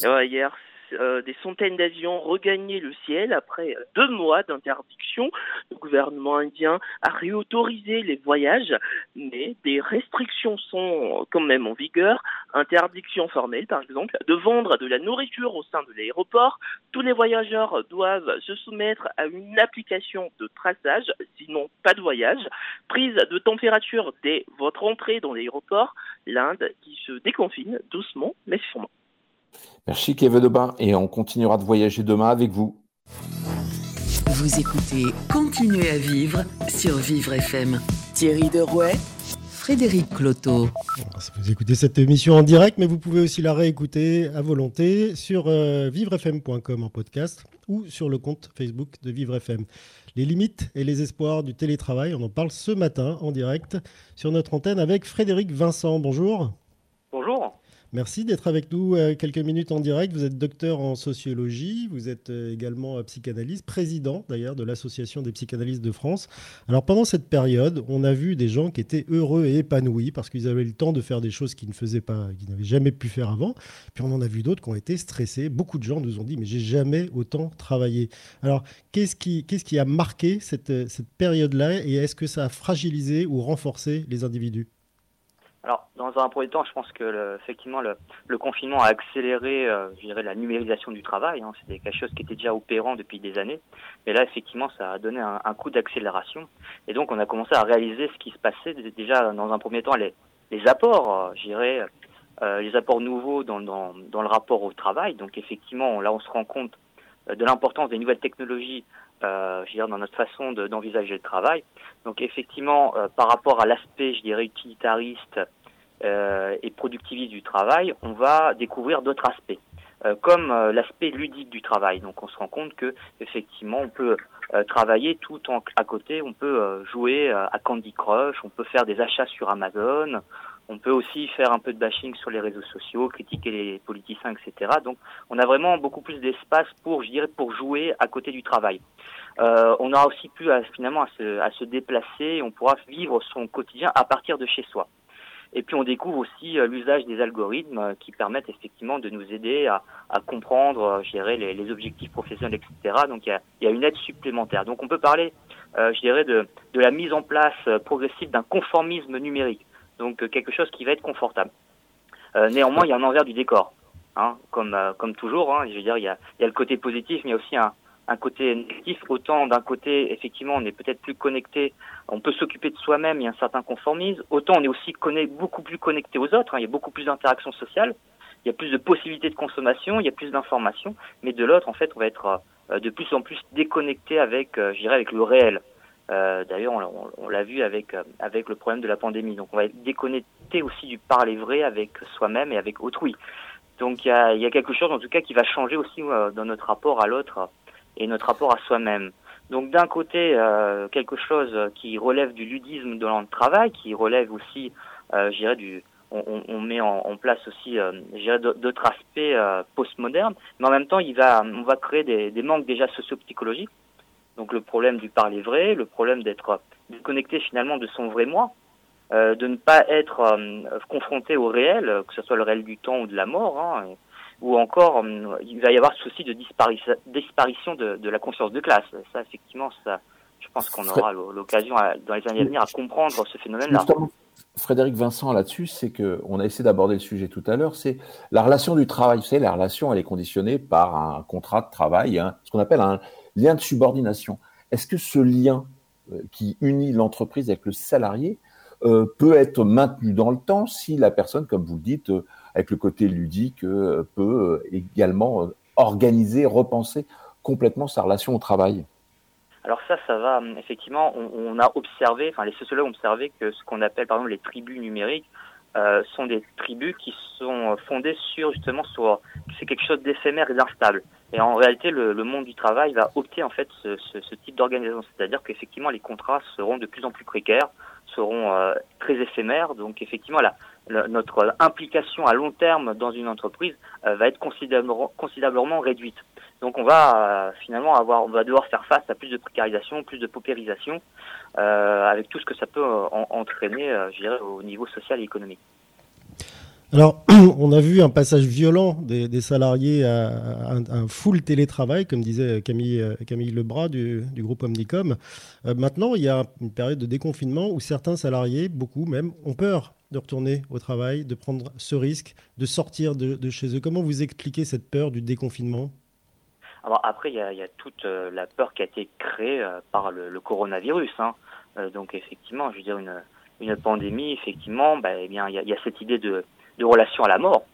Hier, euh, des centaines d'avions regagnaient le ciel après deux mois d'interdiction. Le gouvernement indien a réautorisé les voyages, mais des restrictions sont quand même en vigueur. Interdiction formelle, par exemple, de vendre de la nourriture au sein de l'aéroport. Tous les voyageurs doivent se soumettre à une application de traçage, sinon pas de voyage. Prise de température dès votre entrée dans l'aéroport. L'Inde qui se déconfine doucement mais sûrement. Merci Kevin Debin et on continuera de voyager demain avec vous. Vous écoutez Continuez à vivre sur Vivre FM. Thierry Derouet, Frédéric Cloteau. Vous écoutez cette émission en direct, mais vous pouvez aussi la réécouter à volonté sur euh, vivrefm.com en podcast ou sur le compte Facebook de Vivre FM. Les limites et les espoirs du télétravail, on en parle ce matin en direct sur notre antenne avec Frédéric Vincent. Bonjour. Merci d'être avec nous euh, quelques minutes en direct. Vous êtes docteur en sociologie, vous êtes euh, également psychanalyste, président d'ailleurs de l'Association des psychanalystes de France. Alors pendant cette période, on a vu des gens qui étaient heureux et épanouis parce qu'ils avaient le temps de faire des choses qu'ils ne faisaient pas, qu'ils n'avaient jamais pu faire avant. Puis on en a vu d'autres qui ont été stressés. Beaucoup de gens nous ont dit mais j'ai jamais autant travaillé. Alors qu'est-ce qui, qu'est-ce qui a marqué cette, cette période-là et est-ce que ça a fragilisé ou renforcé les individus? Alors, dans un premier temps, je pense que le, effectivement le, le, confinement a accéléré, euh, je dirais, la numérisation du travail. Hein. C'était quelque chose qui était déjà opérant depuis des années, mais là, effectivement, ça a donné un, un coup d'accélération. Et donc, on a commencé à réaliser ce qui se passait déjà dans un premier temps les, les apports, euh, je euh, les apports nouveaux dans, dans, dans, le rapport au travail. Donc, effectivement, là, on se rend compte euh, de l'importance des nouvelles technologies euh, je dirais, dans notre façon d'envisager le travail. Donc effectivement, euh, par rapport à l'aspect, je dirais, utilitariste euh, et productiviste du travail, on va découvrir d'autres aspects, euh, comme euh, l'aspect ludique du travail. Donc on se rend compte que effectivement, on peut travailler tout en à côté, on peut jouer à Candy Crush, on peut faire des achats sur Amazon, on peut aussi faire un peu de bashing sur les réseaux sociaux, critiquer les politiciens, etc. Donc, on a vraiment beaucoup plus d'espace pour, je dirais, pour jouer à côté du travail. Euh, on aura aussi plus à, finalement à se, déplacer, on pourra vivre son quotidien à partir de chez soi. Et puis on découvre aussi euh, l'usage des algorithmes euh, qui permettent effectivement de nous aider à, comprendre, je les, objectifs professionnels, etc. Donc il y a, une aide supplémentaire. Donc on peut parler, je dirais, de la mise en place progressive d'un conformisme numérique. Donc quelque chose qui va être confortable. Euh, néanmoins, il y a un envers du décor, hein, comme comme toujours. Hein, je veux dire, il y a, il y a le côté positif, mais il y a aussi un, un côté négatif. Autant d'un côté, effectivement, on est peut-être plus connecté, on peut s'occuper de soi-même, il y a un certain conformisme. Autant on est aussi beaucoup plus connecté aux autres, hein, il y a beaucoup plus d'interactions sociales, il y a plus de possibilités de consommation, il y a plus d'informations. Mais de l'autre, en fait, on va être euh, de plus en plus déconnecté avec, euh, je dirais, avec le réel. Euh, D'ailleurs, on, l'a vu avec euh, avec le problème de la pandémie. Donc, on va être déconnecté aussi du parler vrai avec soi-même et avec autrui. Donc, il y a, y a quelque chose, en tout cas, qui va changer aussi euh, dans notre rapport à l'autre et notre rapport à soi-même. Donc d'un côté, euh, quelque chose qui relève du ludisme de le travail, qui relève aussi, euh, je dirais, du, on, on met en, en, place aussi, euh, d'autres aspects euh, postmodernes, mais en même temps, il va, on va créer des, des manques déjà socio-psychologiques. Donc le problème du parler vrai, le problème d'être déconnecté finalement de son vrai moi, euh, de ne pas être euh, confronté au réel, que ce soit le réel du temps ou de la mort. Hein, ou encore il va y avoir ce souci de disparition, disparition de, de, la conscience de classe. Ça, effectivement, ça, je pense qu'on aura l'occasion dans les années à venir à comprendre ce phénomène-là. Frédéric Vincent, là-dessus, c'est que on a essayé d'aborder le sujet tout à l'heure, c'est la relation du travail. Vous savez, la relation, elle est conditionnée par un contrat de travail, hein, ce qu'on appelle un lien de subordination. Est-ce que ce lien euh, qui unit l'entreprise avec le salarié euh, peut être maintenu dans le temps si la personne, comme vous le dites, euh, avec le côté ludique, peut également organiser, repenser complètement sa relation au travail? Alors ça, ça va, effectivement, on, on a observé, enfin les sociologues ont observé que ce qu'on appelle par exemple les tribus numériques euh, sont des tribus qui sont fondées sur justement sur c'est quelque chose d'éphémère et d'instable. Et en réalité, le, le, monde du travail va opter en fait ce, ce, ce type d'organisation, c'est-à-dire qu'effectivement les contrats seront de plus en plus précaires, seront euh, très éphémères. Donc effectivement, la, notre implication à long terme dans une entreprise euh, va être considérablement, réduite. Donc on va euh, finalement avoir, on va devoir faire face à plus de précarisation, plus de paupérisation, euh, avec tout ce que ça peut en, entraîner, je dirais, au niveau social et économique. Alors, on a vu un passage violent des, salariés à, un, full télétravail, comme disait Camille, Camille Lebras du, groupe Omnicom. Maintenant, il y a une période de déconfinement où certains salariés, beaucoup même, ont peur de retourner au travail, de prendre ce risque, de sortir de, chez eux. Comment vous expliquez cette peur du déconfinement? Après, il y, a, toute euh, la peur qui a été créée euh, par le, coronavirus. Hein. donc effectivement, je veux dire, une, pandémie, effectivement, bah, eh bien, il y, a cette idée de relation à la mort.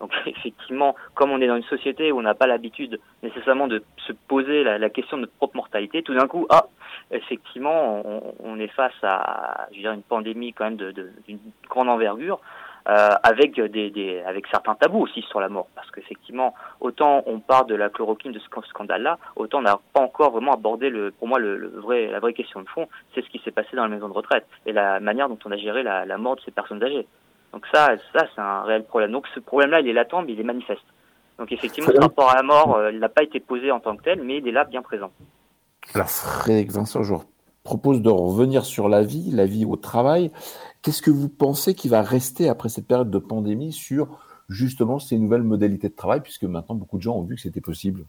Donc effectivement, comme on est dans une société où on n'a pas l'habitude nécessairement de se poser la, question de notre propre mortalité, tout d'un coup, ah, effectivement, on, est face à, je veux dire, une pandémie quand même d'une de, grande envergure, euh, avec des, avec certains tabous aussi sur la mort, parce qu'effectivement, autant on parle de la chloroquine de ce scandale-là, autant on n'a pas encore vraiment abordé le, pour moi, le, vrai, la vraie question de fond, c'est ce qui s'est passé dans la maison de retraite et la manière dont on a géré la, la mort de ces personnes âgées. Donc ça, ça c'est un réel problème. Donc ce problème-là, il est latent, mais il est manifeste. Donc effectivement, ce rapport à la mort, euh, il n'a pas été posé en tant que tel, mais il est là bien présent. Alors Frédéric Vincent, je propose de revenir sur la vie, la vie au travail. Qu'est-ce que vous pensez qui va rester après cette période de pandémie sur justement ces nouvelles modalités de travail, puisque maintenant beaucoup de gens ont vu que c'était possible?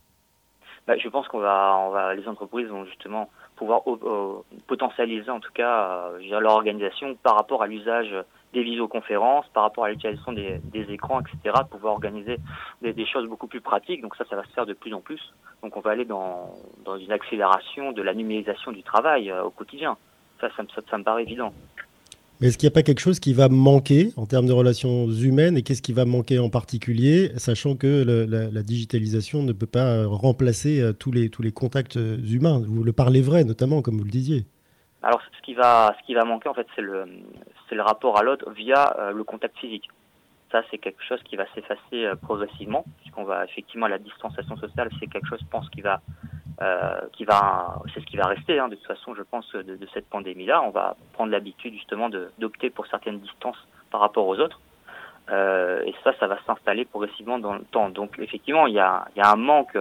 Bah, Je pense qu'on va, on va, les entreprises vont justement pouvoir euh, potentialiser en tout cas euh, leur organisation par rapport à l'usage des visioconférences, par rapport à l'utilisation des, écrans, etc., pouvoir organiser des, choses beaucoup plus pratiques. Donc ça, ça va se faire de plus en plus. Donc on va aller dans, une accélération de la numérisation du travail euh, au quotidien. Ça, ça, ça, me paraît évident. Mais est-ce qu'il n'y a pas quelque chose qui va manquer en termes de relations humaines et qu'est-ce qui va manquer en particulier, sachant que la, digitalisation ne peut pas remplacer euh, tous les, tous les contacts euh, humains? Vous le parlez vrai, notamment, comme vous le disiez. Alors, ce qui va, ce qui va manquer, en fait, c'est le, c'est le rapport à l'autre via euh, le contact physique. Ça, c'est quelque chose qui va s'effacer euh, progressivement, puisqu'on va effectivement la distanciation sociale, c'est quelque chose, je pense, qui va, euh, qui va, c'est ce qui va rester. Hein, de toute façon, je pense de, de cette pandémie-là, on va prendre l'habitude justement d'opter pour certaines distances par rapport aux autres. Euh, et ça, ça va s'installer progressivement dans le temps. Donc, effectivement, il y a, il y a un manque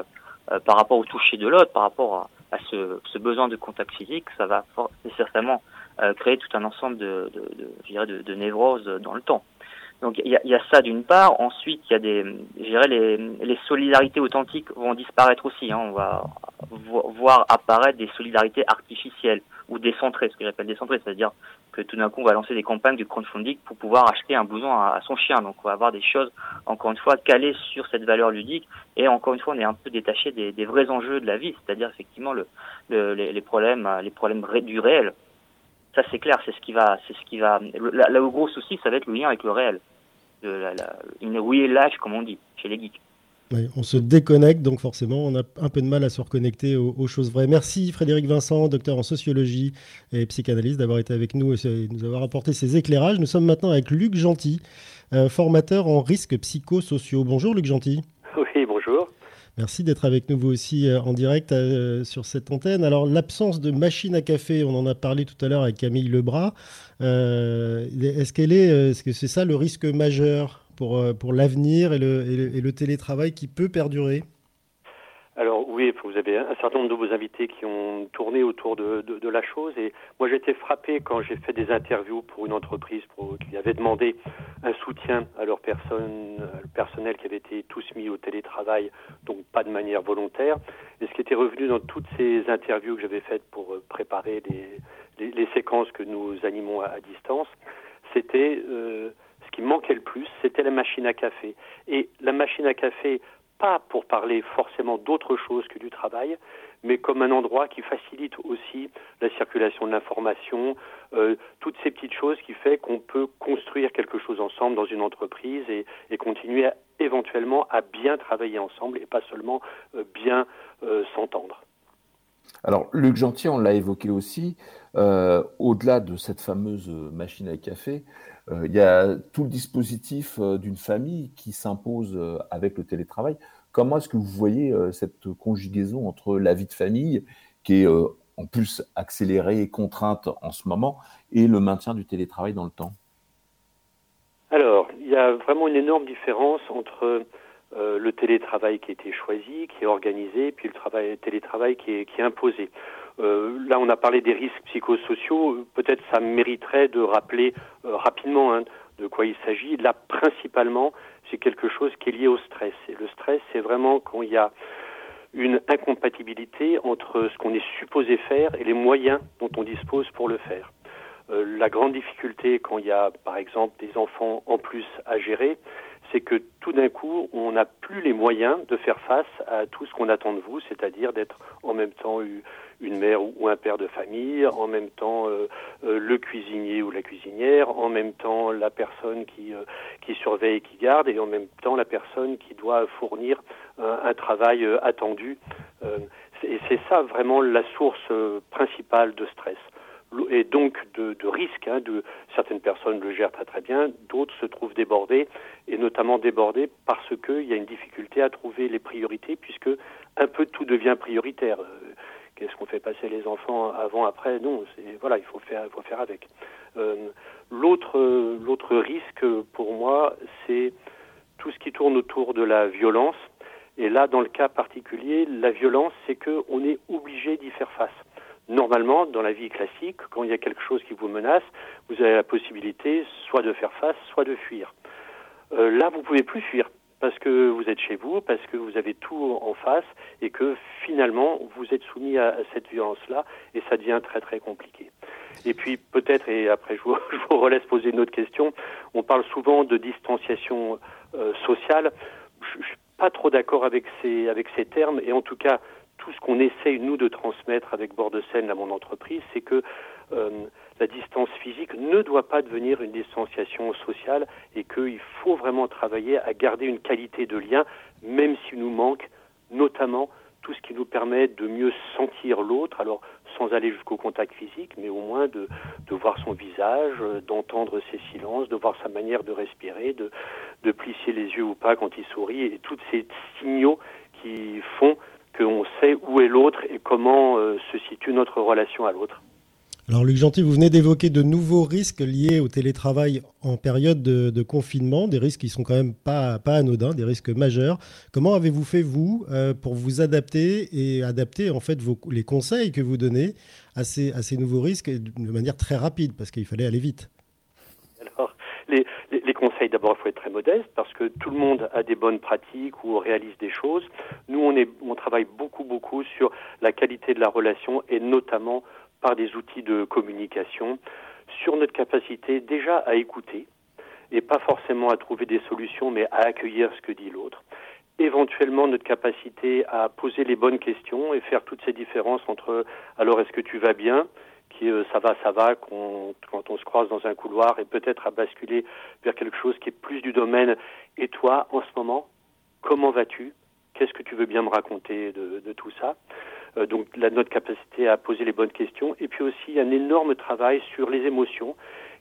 par rapport au toucher de l'autre, par rapport à, à ce, ce, besoin de contact physique, ça va nécessairement euh, créer tout un ensemble de, de, de, névroses dans le temps. Donc il y a, y a, ça d'une part. Ensuite, il y a des, je dirais les, les solidarités authentiques vont disparaître aussi. Hein. On va voir apparaître des solidarités artificielles ou décentrées, ce que j'appelle décentrées, c'est-à-dire que tout d'un coup on va lancer des campagnes de crowdfunding pour pouvoir acheter un blouson à, son chien. Donc on va avoir des choses encore une fois calées sur cette valeur ludique et encore une fois on est un peu détaché des, des vrais enjeux de la vie, c'est-à-dire effectivement le, le, les, les, problèmes, les problèmes du réel. Ça, c'est clair, c'est ce qui va, c'est ce qui va. Là, le gros souci, ça va être le lien avec le réel. De une l'âge, comme on dit, chez les geeks. on se déconnecte, donc forcément, on a un peu de mal à se reconnecter aux, choses vraies. Merci Frédéric Vincent, docteur en sociologie et psychanalyse, d'avoir été avec nous et nous avoir apporté ces éclairages. Nous sommes maintenant avec Luc Gentil, euh, formateur en risques psychosociaux. Bonjour Luc Gentil. Merci d'être avec nous vous aussi euh, en direct euh, sur cette antenne. Alors l'absence de machine à café, on en a parlé tout à l'heure avec Camille Lebras. Euh, est-ce qu'elle est, est-ce que c'est ça le risque majeur pour l'avenir et le télétravail qui peut perdurer? Alors oui, vous avez un certain nombre de vos invités qui ont tourné autour de, la chose et moi j'étais frappé quand j'ai fait des interviews pour une entreprise qui avait demandé un soutien à leur personne, personnel qui avait été tous mis au télétravail, donc pas de manière volontaire. Et ce qui était revenu dans toutes ces interviews que j'avais faites pour euh, préparer les, séquences que nous animons à, distance, c'était euh, ce qui manquait le plus, c'était la machine à café. Et la machine à café pas pour parler forcément d'autre chose que du travail, mais comme un endroit qui facilite aussi la circulation de l'information, euh, toutes ces petites choses qui fait qu'on peut construire quelque chose ensemble dans une entreprise et, continuer éventuellement à bien travailler ensemble et pas seulement euh, bien euh, s'entendre. Alors, Luc Gentil, on l'a évoqué aussi, au-delà de cette fameuse machine à café, il y a tout le dispositif euh, d'une famille qui s'impose euh, avec le télétravail. Comment est-ce que vous voyez cette conjugaison entre la vie de famille, qui est en plus accélérée et contrainte en ce moment, et le maintien du télétravail dans le temps? Alors, il y a vraiment une énorme différence entre le télétravail qui a été choisi, qui est organisé, puis le travail, télétravail qui est imposé. Euh, là, on a parlé des risques psychosociaux. Peut-être ça mériterait de rappeler euh, rapidement. Hein, de quoi il s'agit. Là, principalement, c'est quelque chose qui est lié au stress. Et le stress, c'est vraiment quand il y a une incompatibilité entre ce qu'on est supposé faire et les moyens dont on dispose pour le faire. Euh, la grande difficulté quand il y a, par exemple, des enfants en plus à gérer, c'est que tout d'un coup, on n'a plus les moyens de faire face à tout ce qu'on attend de vous, c'est-à-dire d'être en même temps une mère ou un père de famille, en même temps euh, euh, le cuisinier ou la cuisinière, en même temps la personne qui, euh, qui surveille et qui garde, et en même temps la personne qui doit fournir un travail attendu. et c'est ça vraiment la source principale de stress et donc de, de risque. Hein, certaines personnes le gèrent très bien, d'autres se trouvent débordées, et notamment débordées parce qu'il y a une difficulté à trouver les priorités, puisque un peu tout devient prioritaire. Euh, qu'est-ce qu'on fait passer les enfants avant, après? Non, voilà, il faut faire, faut faire avec. Euh, l'autre, l'autre risque pour moi, c'est tout ce qui tourne autour de la violence. Et là, dans le cas particulier, la violence, c'est qu'on est obligé d'y faire face. Normalement, dans la vie classique, quand il y a quelque chose qui vous menace, vous avez la possibilité soit de faire face, soit de fuir. Euh, là, vous pouvez plus fuir parce que vous êtes chez vous, parce que vous avez tout en face et que finalement vous êtes soumis à, cette violence-là et ça devient très très compliqué. Et puis peut-être, et après je vous, je vous relaisse poser une autre question, on parle souvent de distanciation euh, sociale. Je, je suis pas trop d'accord avec ces, avec ces termes et en tout cas tout ce qu'on essaye, nous, de transmettre avec Bord de Seine à mon entreprise, c'est que euh, la distance physique ne doit pas devenir une distanciation sociale et qu'il faut vraiment travailler à garder une qualité de lien, même s'il nous manque notamment tout ce qui nous permet de mieux sentir l'autre, alors sans aller jusqu'au contact physique, mais au moins de, de voir son visage, d'entendre ses silences, de voir sa manière de respirer, de, de plisser les yeux ou pas quand il sourit, et tous ces signaux qui font qu'on sait où est l'autre et comment euh, se situe notre relation à l'autre. Alors Luc Gentil, vous venez d'évoquer de nouveaux risques liés au télétravail en période de, confinement, des risques qui sont quand même pas, pas anodins, des risques majeurs. Comment avez-vous fait, vous, euh, pour vous adapter et adapter en fait vos, les conseils que vous donnez à ces, à ces nouveaux risques de manière très rapide, parce qu'il fallait aller vite? Alors, les, les, conseils, d'abord, il faut être très modeste parce que tout le monde a des bonnes pratiques ou réalise des choses. Nous, on, est, on travaille beaucoup, beaucoup sur la qualité de la relation et notamment par des outils de communication, sur notre capacité déjà à écouter et pas forcément à trouver des solutions, mais à accueillir ce que dit l'autre. Éventuellement, notre capacité à poser les bonnes questions et faire toutes ces différences entre alors est-ce que tu vas bien qui euh, ça va, ça va, quand on se croise dans un couloir et peut-être à basculer vers quelque chose qui est plus du domaine. Et toi, en ce moment, comment vas-tu? Qu'est-ce que tu veux bien me raconter de, tout ça? Euh, Donc la, notre capacité à poser les bonnes questions. Et puis aussi un énorme travail sur les émotions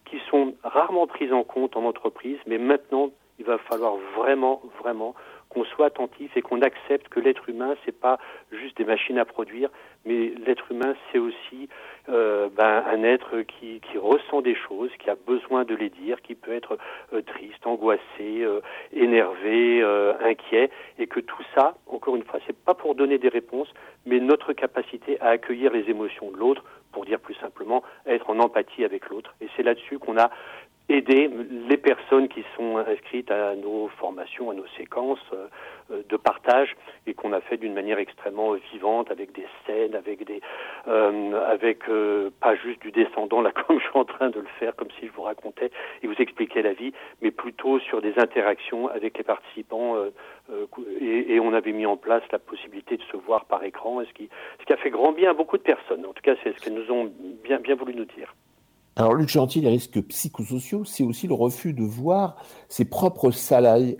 qui sont rarement prises en compte en entreprise, mais maintenant il va falloir vraiment, vraiment qu'on soit attentif et qu'on accepte que l'être humain, c'est pas juste des machines à produire, mais l'être humain, c'est aussi euh, ben, un être qui, ressent des choses, qui a besoin de les dire, qui peut être euh, triste, angoissé, euh, énervé, inquiet, et que tout ça, encore une fois, c'est pas pour donner des réponses, mais notre capacité à accueillir les émotions de l'autre, pour dire plus simplement, être en empathie avec l'autre. Et c'est là-dessus qu'on a aider les personnes qui sont inscrites à nos formations, à nos séquences euh, euh, de partage et qu'on a fait d'une manière extrêmement vivante avec des scènes, avec des, euh, avec pas juste du descendant là comme je suis en train de le faire, comme si je vous racontais et vous expliquais la vie, mais plutôt sur des interactions avec les participants et, et, on avait mis en place la possibilité de se voir par écran, ce qui, ce qui a fait grand bien à beaucoup de personnes. En tout cas, c'est ce qu'elles nous ont bien, bien voulu nous dire. Alors, Luc Gentil, les risques psychosociaux, c'est aussi le refus de voir ses propres salariés,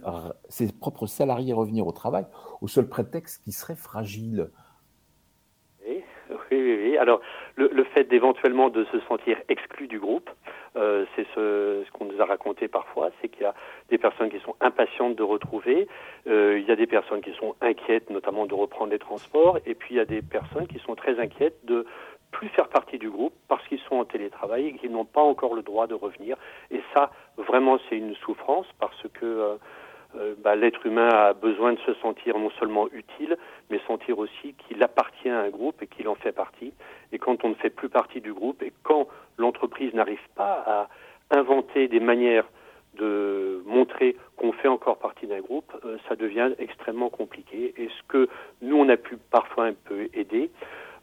ses propres salariés revenir au travail au seul prétexte qu'ils seraient fragiles. Oui, oui, oui. Alors, le, fait d'éventuellement de se sentir exclu du groupe, euh, c'est ce, ce qu'on nous a raconté parfois, c'est qu'il y a des personnes qui sont impatientes de retrouver, euh, il y a des personnes qui sont inquiètes, notamment de reprendre les transports, et puis il y a des personnes qui sont très inquiètes de plus faire partie du groupe parce qu'ils sont en télétravail et qu'ils n'ont pas encore le droit de revenir. Et ça, vraiment, c'est une souffrance parce que euh, euh, bah, l'être humain a besoin de se sentir non seulement utile, mais sentir aussi qu'il appartient à un groupe et qu'il en fait partie. Et quand on ne fait plus partie du groupe et quand l'entreprise n'arrive pas à inventer des manières de montrer qu'on fait encore partie d'un groupe, euh, ça devient extrêmement compliqué. Et ce que nous, on a pu parfois un peu aider,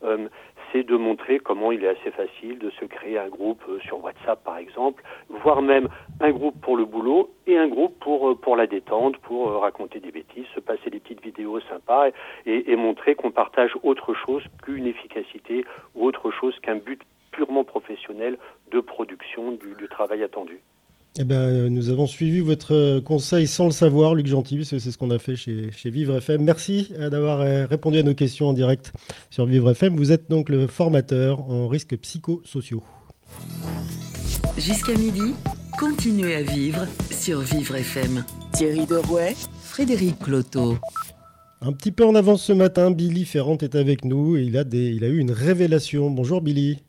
euh, c'est de montrer comment il est assez facile de se créer un groupe euh, sur WhatsApp, par exemple, voire même un groupe pour le boulot et un groupe pour, pour la détente, pour raconter des bêtises, se passer des petites vidéos sympas et, montrer qu'on partage autre chose qu'une efficacité ou autre chose qu'un but purement professionnel de production du, du travail attendu. Eh ben, euh, nous avons suivi votre euh, conseil sans le savoir, Luc Gentil, parce que c'est ce qu'on a fait chez, chez Vivre FM. Merci euh, d'avoir répondu à nos questions en direct sur Vivre FM. Vous êtes donc le formateur en risques psychosociaux. Jusqu'à midi, continuez à vivre sur Vivre FM. Thierry Derouet, Frédéric Cloteau. Un petit peu en avance ce matin, Billy Ferrand est avec nous et il a, des, il a eu une révélation. Bonjour Billy.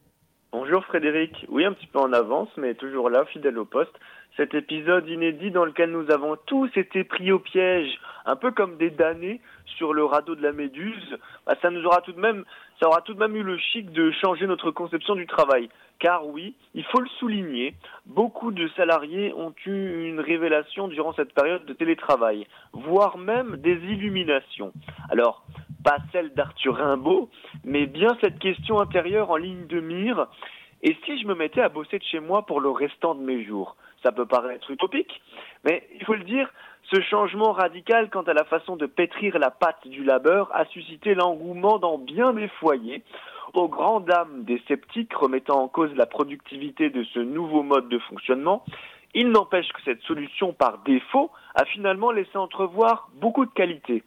Bonjour Frédéric. Oui, un petit peu en avance, mais toujours là, fidèle au poste cet épisode inédit dans lequel nous avons tous été pris au piège, un peu comme des damnés sur le radeau de la Méduse, bah, ça nous aura tout de même, ça aura tout de même eu le chic de changer notre conception du travail. Car oui, il faut le souligner, beaucoup de salariés ont eu une révélation durant cette période de télétravail, voire même des illuminations. Alors, pas celle d'Arthur Rimbaud, mais bien cette question intérieure en ligne de mire. Et si je me mettais à bosser de chez moi pour le restant de mes jours ça peut paraître utopique, mais il faut le dire, ce changement radical quant à la façon de pétrir la pâte du labeur a suscité l'engouement dans bien des foyers, aux grandes dames des sceptiques remettant en cause la productivité de ce nouveau mode de fonctionnement. Il n'empêche que cette solution par défaut a finalement laissé entrevoir beaucoup de qualités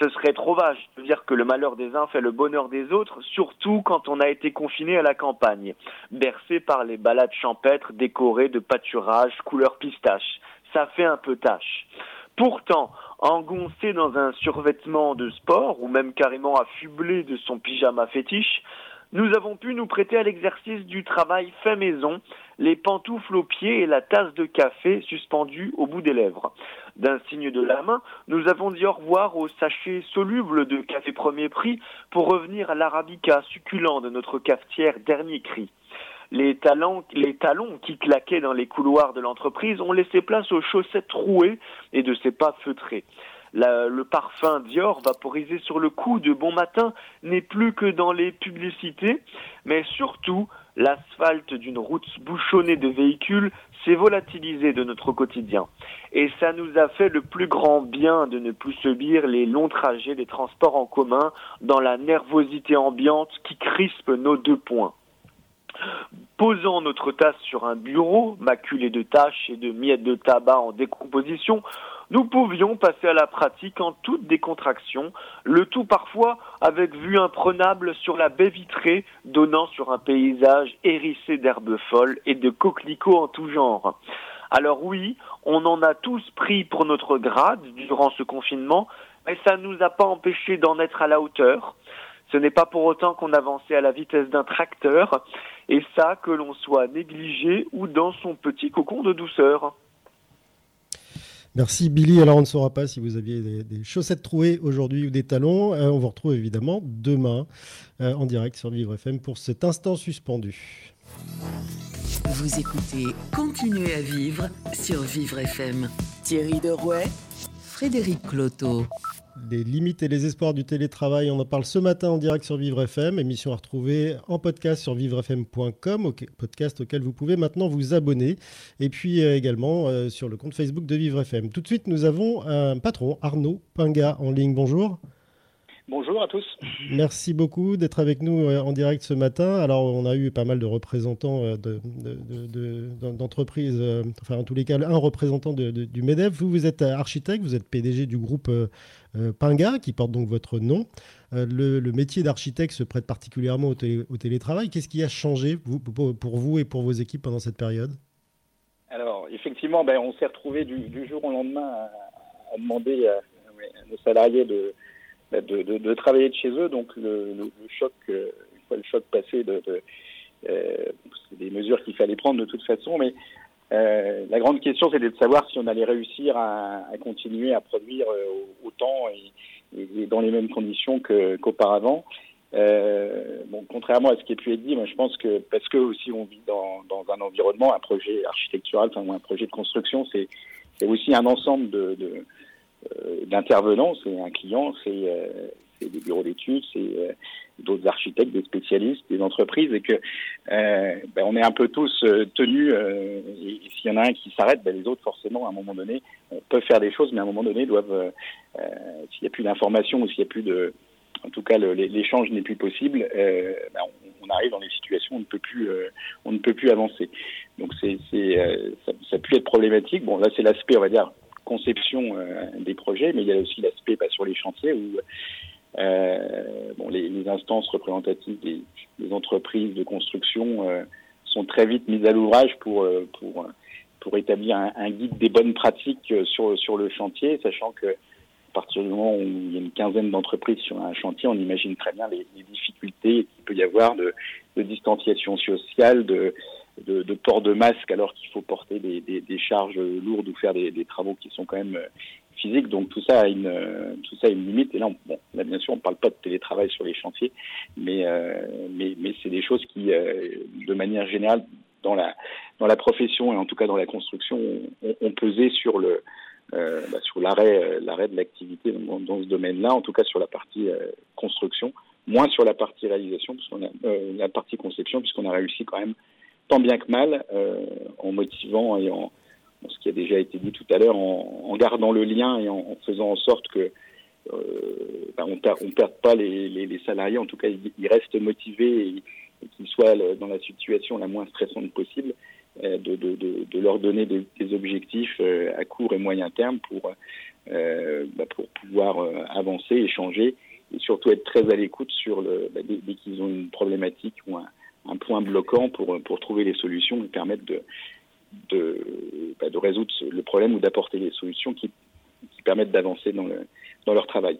ce serait trop vache de dire que le malheur des uns fait le bonheur des autres, surtout quand on a été confiné à la campagne, bercé par les balades champêtres décorées de pâturages couleur pistache. Ça fait un peu tâche. Pourtant, engoncé dans un survêtement de sport, ou même carrément affublé de son pyjama fétiche, nous avons pu nous prêter à l'exercice du travail fait maison, les pantoufles aux pieds et la tasse de café suspendue au bout des lèvres. D'un signe de la main, nous avons dit au revoir au sachet soluble de café premier prix pour revenir à l'arabica succulent de notre cafetière dernier cri. Les talons, les talons qui claquaient dans les couloirs de l'entreprise ont laissé place aux chaussettes trouées et de ses pas feutrés le parfum Dior vaporisé sur le cou de bon matin n'est plus que dans les publicités, mais surtout l'asphalte d'une route bouchonnée de véhicules s'est volatilisé de notre quotidien. Et ça nous a fait le plus grand bien de ne plus subir les longs trajets des transports en commun dans la nervosité ambiante qui crispe nos deux points. Posant notre tasse sur un bureau, maculé de taches et de miettes de tabac en décomposition, nous pouvions passer à la pratique en toute décontraction, le tout parfois avec vue imprenable sur la baie vitrée donnant sur un paysage hérissé d'herbes folles et de coquelicots en tout genre. Alors oui, on en a tous pris pour notre grade durant ce confinement, mais ça ne nous a pas empêché d'en être à la hauteur. Ce n'est pas pour autant qu'on avançait à la vitesse d'un tracteur, et ça que l'on soit négligé ou dans son petit cocon de douceur. Merci Billy. Alors on ne saura pas si vous aviez des, chaussettes trouées aujourd'hui ou des talons. Euh, on vous retrouve évidemment demain euh, en direct sur Vivre FM pour cet instant suspendu. Vous écoutez Continuez à vivre sur Vivre FM. Thierry Derouet, Frédéric Cloteau les limites et les espoirs du télétravail. On en parle ce matin en direct sur Vivre FM, émission à retrouver en podcast sur vivrefm.com, podcast auquel vous pouvez maintenant vous abonner, et puis euh, également euh, sur le compte Facebook de Vivre FM. Tout de suite, nous avons un patron, Arnaud Pinga, en ligne. Bonjour. Bonjour à tous. Merci beaucoup d'être avec nous euh, en direct ce matin. Alors, on a eu pas mal de représentants d'entreprises, enfin, en tous les cas, un représentant du MEDEF. Vous, vous êtes architecte, vous êtes PDG du groupe euh, Pinga, qui porte donc votre nom. Euh, le, métier d'architecte se prête particulièrement au, télétravail. Qu'est-ce qui a changé pour vous et pour vos équipes pendant cette période? Alors, effectivement, ben, on s'est retrouvé du, jour au lendemain à, demander à, nos salariés ben, de, de, travailler de chez eux. Donc, le, choc, euh, une fois le choc passé, de, c'est des mesures qu'il fallait prendre de toute façon, mais euh, la grande question, c'était de savoir si on allait réussir à, continuer à produire euh, autant et, dans les mêmes conditions qu'auparavant. Euh, bon, contrairement à ce qui a pu être dit, moi je pense que parce que aussi on vit dans, dans un environnement, un projet architectural, enfin ou un projet de construction, c'est aussi un ensemble de, de euh, d'intervenants, c'est un client, c'est euh, des bureaux d'études, c'est euh, d'autres architectes, des spécialistes, des entreprises, et que euh, ben, on est un peu tous euh, tenus. et, et s'il y en a un qui s'arrête, ben, les autres forcément à un moment donné peuvent faire des choses, mais à un moment donné doivent, s'il n'y a plus d'informations ou s'il n'y a plus de en tout cas l'échange n'est plus possible, euh, ben on, arrive dans des situations où on ne peut plus, euh, on ne peut plus avancer. Donc c'est, euh, ça, ça peut être problématique. Bon là c'est l'aspect on va dire conception des projets, mais il y a aussi l'aspect bah, sur les chantiers où bon, les, instances représentatives des, entreprises de construction sont très vite mises à l'ouvrage pour pour pour établir un, guide des bonnes pratiques sur sur le chantier, sachant que à partir du moment où il y a une quinzaine d'entreprises sur un chantier, on imagine très bien les, les difficultés qu'il peut y avoir de, de distanciation sociale, de, de, de, port de masque alors qu'il faut porter des, charges lourdes ou faire des, travaux qui sont quand même physiques. Donc tout ça a une, tout ça a une limite. Et là, on, bon, bien sûr, on ne parle pas de télétravail sur les chantiers, mais, euh, mais, mais c'est des choses qui, euh, de manière générale, dans la, dans la profession et en tout cas dans la construction, ont, ont pesé sur le, euh, bah, sur l'arrêt euh, l'arrêt de l'activité dans, ce domaine-là, en tout cas sur la partie euh, construction, moins sur la partie réalisation, euh, la partie conception, puisqu'on a réussi quand même tant bien que mal en motivant et en, ce qui a déjà été dit tout à l'heure, en, gardant le lien et en, faisant en sorte que bah, on perd, on perde pas les, salariés, en tout cas ils, restent motivés et, qu'ils soient dans la situation la moins stressante possible. Euh, de, leur donner des, objectifs euh, à court et moyen terme pour, euh, bah pour pouvoir avancer, échanger et surtout être très à l'écoute sur le bah, dès, dès qu'ils ont une problématique ou un, un, point bloquant pour, pour trouver les solutions et permettre de, de, bah, de résoudre le problème ou d'apporter les solutions qui, qui permettent d'avancer dans, le, dans leur travail.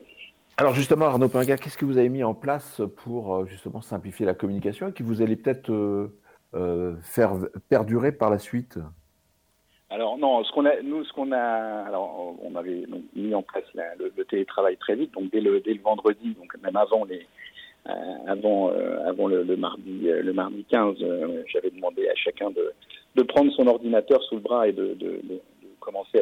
Alors justement, Arnaud Pinga, qu'est-ce que vous avez mis en place pour justement simplifier la communication et qui vous allez peut-être euh, faire perdurer par la suite? Alors non, ce qu'on a, nous, ce qu'on a, alors on avait donc, mis en place la, le, le, télétravail très vite, donc dès le, dès le vendredi, donc même avant les, euh, avant, euh, avant le, mardi, euh, le mardi 15, euh, j'avais demandé à chacun de, prendre son ordinateur sous le bras et de, commencer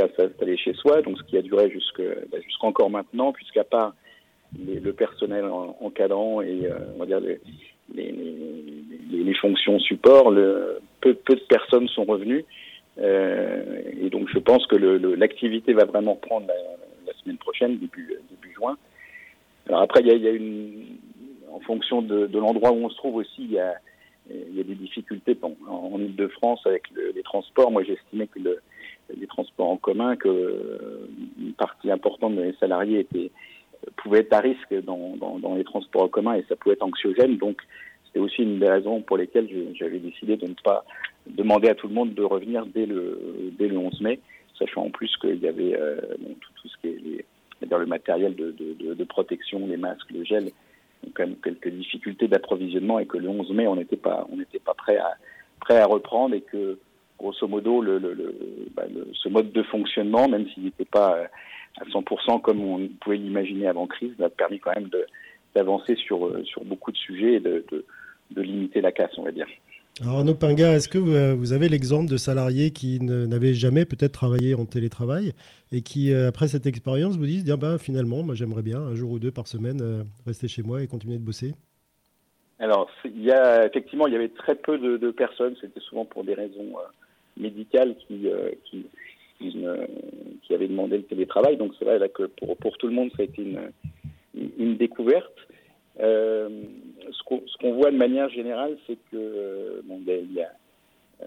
à s'installer chez soi, donc ce qui a duré jusque, bah, jusqu'encore maintenant, puisqu'à part le personnel encadrant et euh, les, les, les, fonctions support, peu, de personnes sont revenues. Euh, et donc je pense que l'activité va vraiment prendre prochaine, début, début juin. Alors après, il y a, une, en fonction de, l'endroit où on se trouve aussi, il y a, il y a des difficultés bon, en, Ile-de-France avec le, les transports. Moi, j'estimais que le, les transports en commun, que une partie importante des salariés étaient pouvait être à risque dans, dans, dans, les transports en commun et ça pouvait être anxiogène. Donc, c'était aussi une des raisons pour lesquelles j'avais décidé de ne pas demander à tout le monde de revenir dès le, dès le 11 mai, sachant en plus qu'il y avait euh, tout, ce qui est les, le matériel de, protection, les masques, le gel, quand même quelques difficultés d'approvisionnement et que le 11 mai, on n'était pas, on n'était pas prêt à, prêt à reprendre et que grosso modo, le, le, bah, ce mode de fonctionnement, même s'il n'était pas à 100% comme on pouvait l'imaginer avant crise, a permis quand même d'avancer sur, euh, sur beaucoup de sujets et de, de, limiter la casse, on va dire. Alors Arnaud Pinga, est-ce que vous avez l'exemple de salariés qui n'avaient jamais peut-être travaillé en télétravail et qui, euh, après cette expérience, vous disent ben, finalement, moi j'aimerais bien un jour ou deux par semaine euh, rester chez moi et continuer de bosser? Alors, il y a, effectivement, il y avait très peu de, personnes, c'était souvent pour des raisons médicales qui, qui, avait demandé le télétravail. Donc c'est vrai là, que pour, pour tout le monde, ça a été une, une découverte. Euh, ce qu'on qu voit de manière générale, c'est que bon, ben, euh,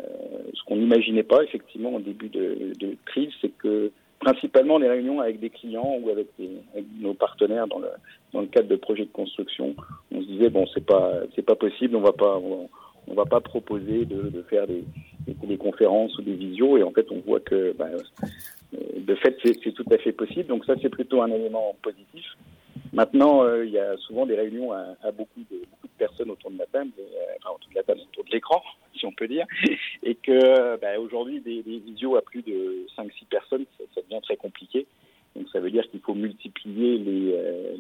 ce qu'on n'imaginait pas effectivement au début de, crise, c'est que principalement les réunions avec des clients ou avec, nos partenaires dans le, cadre de projets de construction, on se disait bon c'est pas c'est pas possible, on va pas on, va pas proposer de, faire des, des, téléconférences ou des visios. Et en fait on voit que bah, de fait c'est tout à fait possible. Donc ça c'est plutôt un élément positif maintenant euh, il y a souvent des réunions à, à beaucoup, de, beaucoup, de, personnes autour de la table euh, enfin autour de la table autour de l'écran si on peut dire. Et que bah, aujourd'hui des, des, visios à plus de 5-6 personnes ça, ça, devient très compliqué. Donc ça veut dire qu'il faut multiplier les, euh,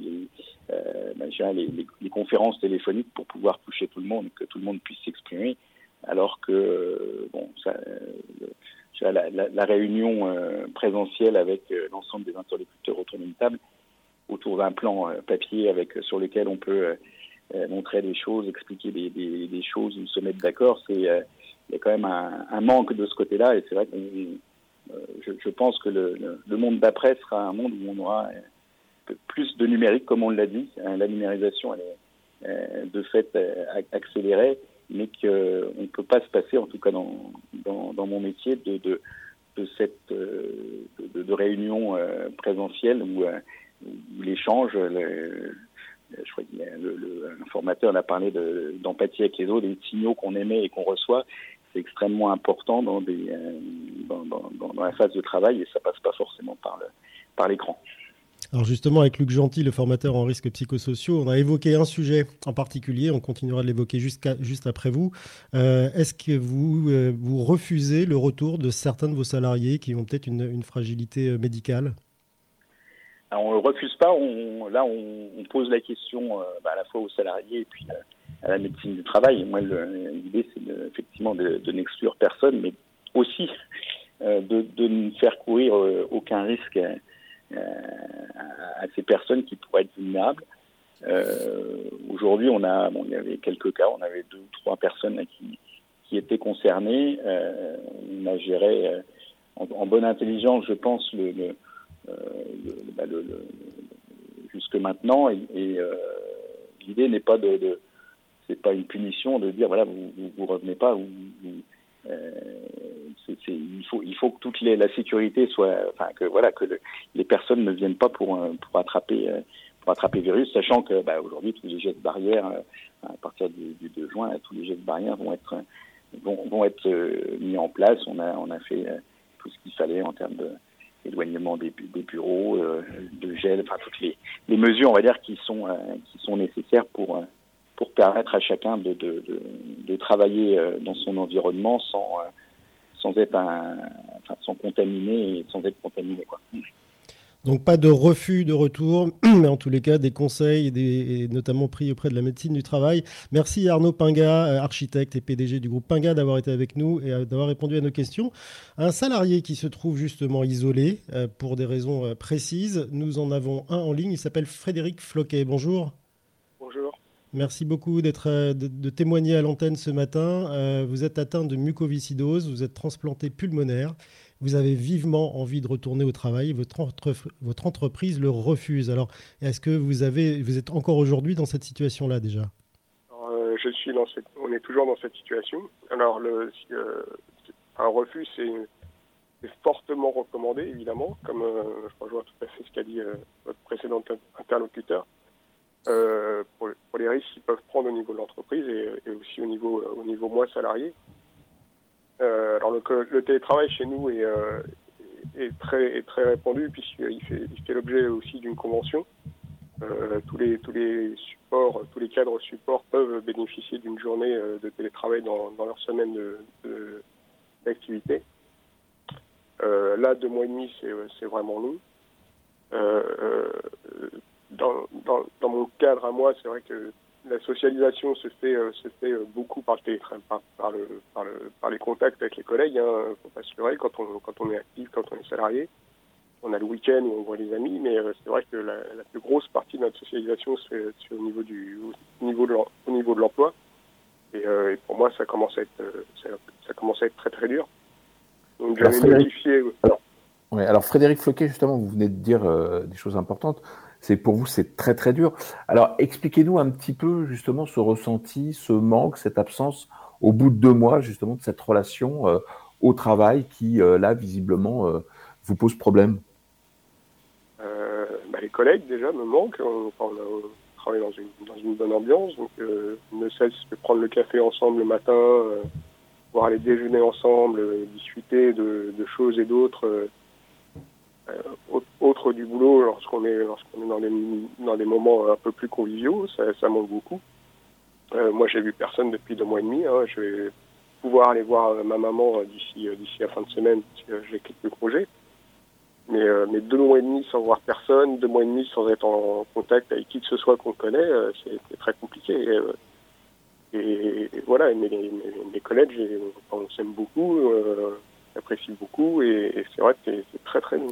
euh, ben, les, les, conférences téléphoniques pour pouvoir toucher tout le monde, que tout le monde puisse s'exprimer, alors que bon, ça, la, la, la, réunion présentielle avec l'ensemble des interlocuteurs autour d'une table, autour d'un plan papier avec sur lequel on peut montrer des choses, expliquer des, choses, se mettre d'accord, c'est il y a quand même un, manque de ce côté-là, et c'est vrai euh, je, pense que le, monde d'après sera un monde où on aura euh, plus de numérique, comme on l'a dit. La numérisation, elle est euh, de fait accélérée, mais qu'on ne peut pas se passer, en tout cas dans, dans, dans mon métier, de, de, de cette de, de réunion présentielle où, l'échange, je crois que le, le, formateur a parlé d'empathie avec les autres, des signaux qu'on émet et qu'on reçoit c'est extrêmement important euh, dans, la phase de travail et ça passe pas forcément par, le, l'écran. Alors justement, avec Luc Gentil, le formateur en risques psychosociaux, on a évoqué un sujet en particulier, on continuera de l'évoquer juste après vous. Euh, est-ce que vous, euh, vous refusez le retour de certains de vos salariés qui ont peut-être une fragilité médicale? On ne refuse pas, on, là on, pose la question bah, à la fois aux salariés et puis à la médecine du travail. Moi, l'idée, c'est effectivement de, n'exclure personne, mais aussi euh, de, ne faire courir euh, aucun risque euh, à, ces personnes qui pourraient être vulnérables. Euh, Aujourd'hui, on a, bon, il y avait quelques cas, on avait deux ou trois personnes qui, étaient concernées. Euh, on a géré en, en, bonne intelligence, je pense, le, le, le, bah, jusque maintenant. Et, et l'idée n'est pas de, de c'est pas une punition de dire voilà vous vous, revenez pas euh, il faut que toute la sécurité soit enfin que voilà que le, les personnes ne viennent pas pour attraper euh, pour attraper virus sachant que bah, aujourd'hui tous les gestes barrières euh, à partir du, du 2 juin tous les gestes barrières vont être vont, être mis en place on a fait tout ce qu'il fallait en termes de éloignement des, des bureaux, euh, de gel, enfin toutes les, les mesures, on va dire, qui sont euh, qui sont nécessaires pour pour permettre à chacun de, de, de, de travailler euh, dans son environnement sans, euh, sans être un, enfin, sans contaminer et sans être contaminé. Quoi. Donc pas de refus de retour, mais en tous les cas des conseils, et, des, et notamment pris auprès de la médecine du travail. Merci Arnaud Pinga, euh, architecte et PDG du groupe Pinga, d'avoir été avec nous et d'avoir répondu à nos questions. Un salarié qui se trouve justement isolé pour des raisons précises, nous en avons un en ligne, il s'appelle Frédéric Floquet. Bonjour. Merci beaucoup d'être euh, de, de, témoigner à l'antenne ce matin. Euh, vous êtes atteint de mucoviscidose, vous êtes transplanté pulmonaire, vous avez vivement envie de retourner au travail, votre, votre entreprise le refuse. Alors, est-ce que vous, avez, vous êtes encore aujourd'hui dans cette situation-là déjà? Euh, Je suis dans cette, on est toujours dans cette situation. Alors, le, euh, un refus, c'est fortement recommandé, évidemment, comme euh, je rejoins tout à fait ce qu'a dit votre précédent interlocuteur pour, les risques qu'ils peuvent prendre au niveau de l'entreprise et, et, aussi au niveau, au niveau moins salarié. Euh, alors le, le, télétravail chez nous est, euh, est, très, répandu puisqu'il fait, il fait l'objet aussi d'une convention. Euh, tous, les, tous les supports, tous les cadres supports peuvent bénéficier d'une journée de télétravail dans, leur semaine d'activité. De, là, deux mois et demi, c'est vraiment long. Dans, dans, mon cadre à moi, c'est vrai que la socialisation se fait, euh, se fait euh, beaucoup par le télétravail, par, par, le, par, le, par les contacts avec les collègues. Hein, faut pas se leurrer quand on, quand on est actif, quand on est salarié. On a le week-end où on voit les amis, mais euh, c'est vrai que la, la, plus grosse partie de notre socialisation se fait, se fait au niveau du au niveau de au niveau de l'emploi. Et, euh, et, pour moi, ça commence à être ça, ça, commence à être très très dur. Donc j'avais modifié. Alors, ouais, alors Frédéric Floquet, justement, vous venez de dire euh, des choses importantes c'est pour vous c'est très très dur. Alors expliquez-nous un petit peu justement ce ressenti, ce manque, cette absence au bout de deux mois justement de cette relation euh, au travail qui euh, là visiblement euh, vous pose problème. Bah, les collègues déjà me manquent. On, travaille dans une, dans une, bonne ambiance, donc ne cesse de prendre le café ensemble le matin, voir aller déjeuner ensemble, discuter de, choses et d'autres autre du boulot lorsqu'on est lorsqu'on est dans des dans des moments un peu plus conviviaux, ça, manque beaucoup. Euh, moi, j'ai vu personne depuis deux mois et demi. Hein. Je vais pouvoir aller voir ma maman d'ici d'ici la fin de semaine. J'ai quelques congés. Mais, euh, mais deux mois et demi sans voir personne, deux mois et demi sans être en contact avec qui que ce soit qu'on connaît, euh, c'est très compliqué. Et, euh, voilà, mes, mes, collègues, on s'aime beaucoup, euh, j'apprécie beaucoup, et, c'est vrai que c'est très très long.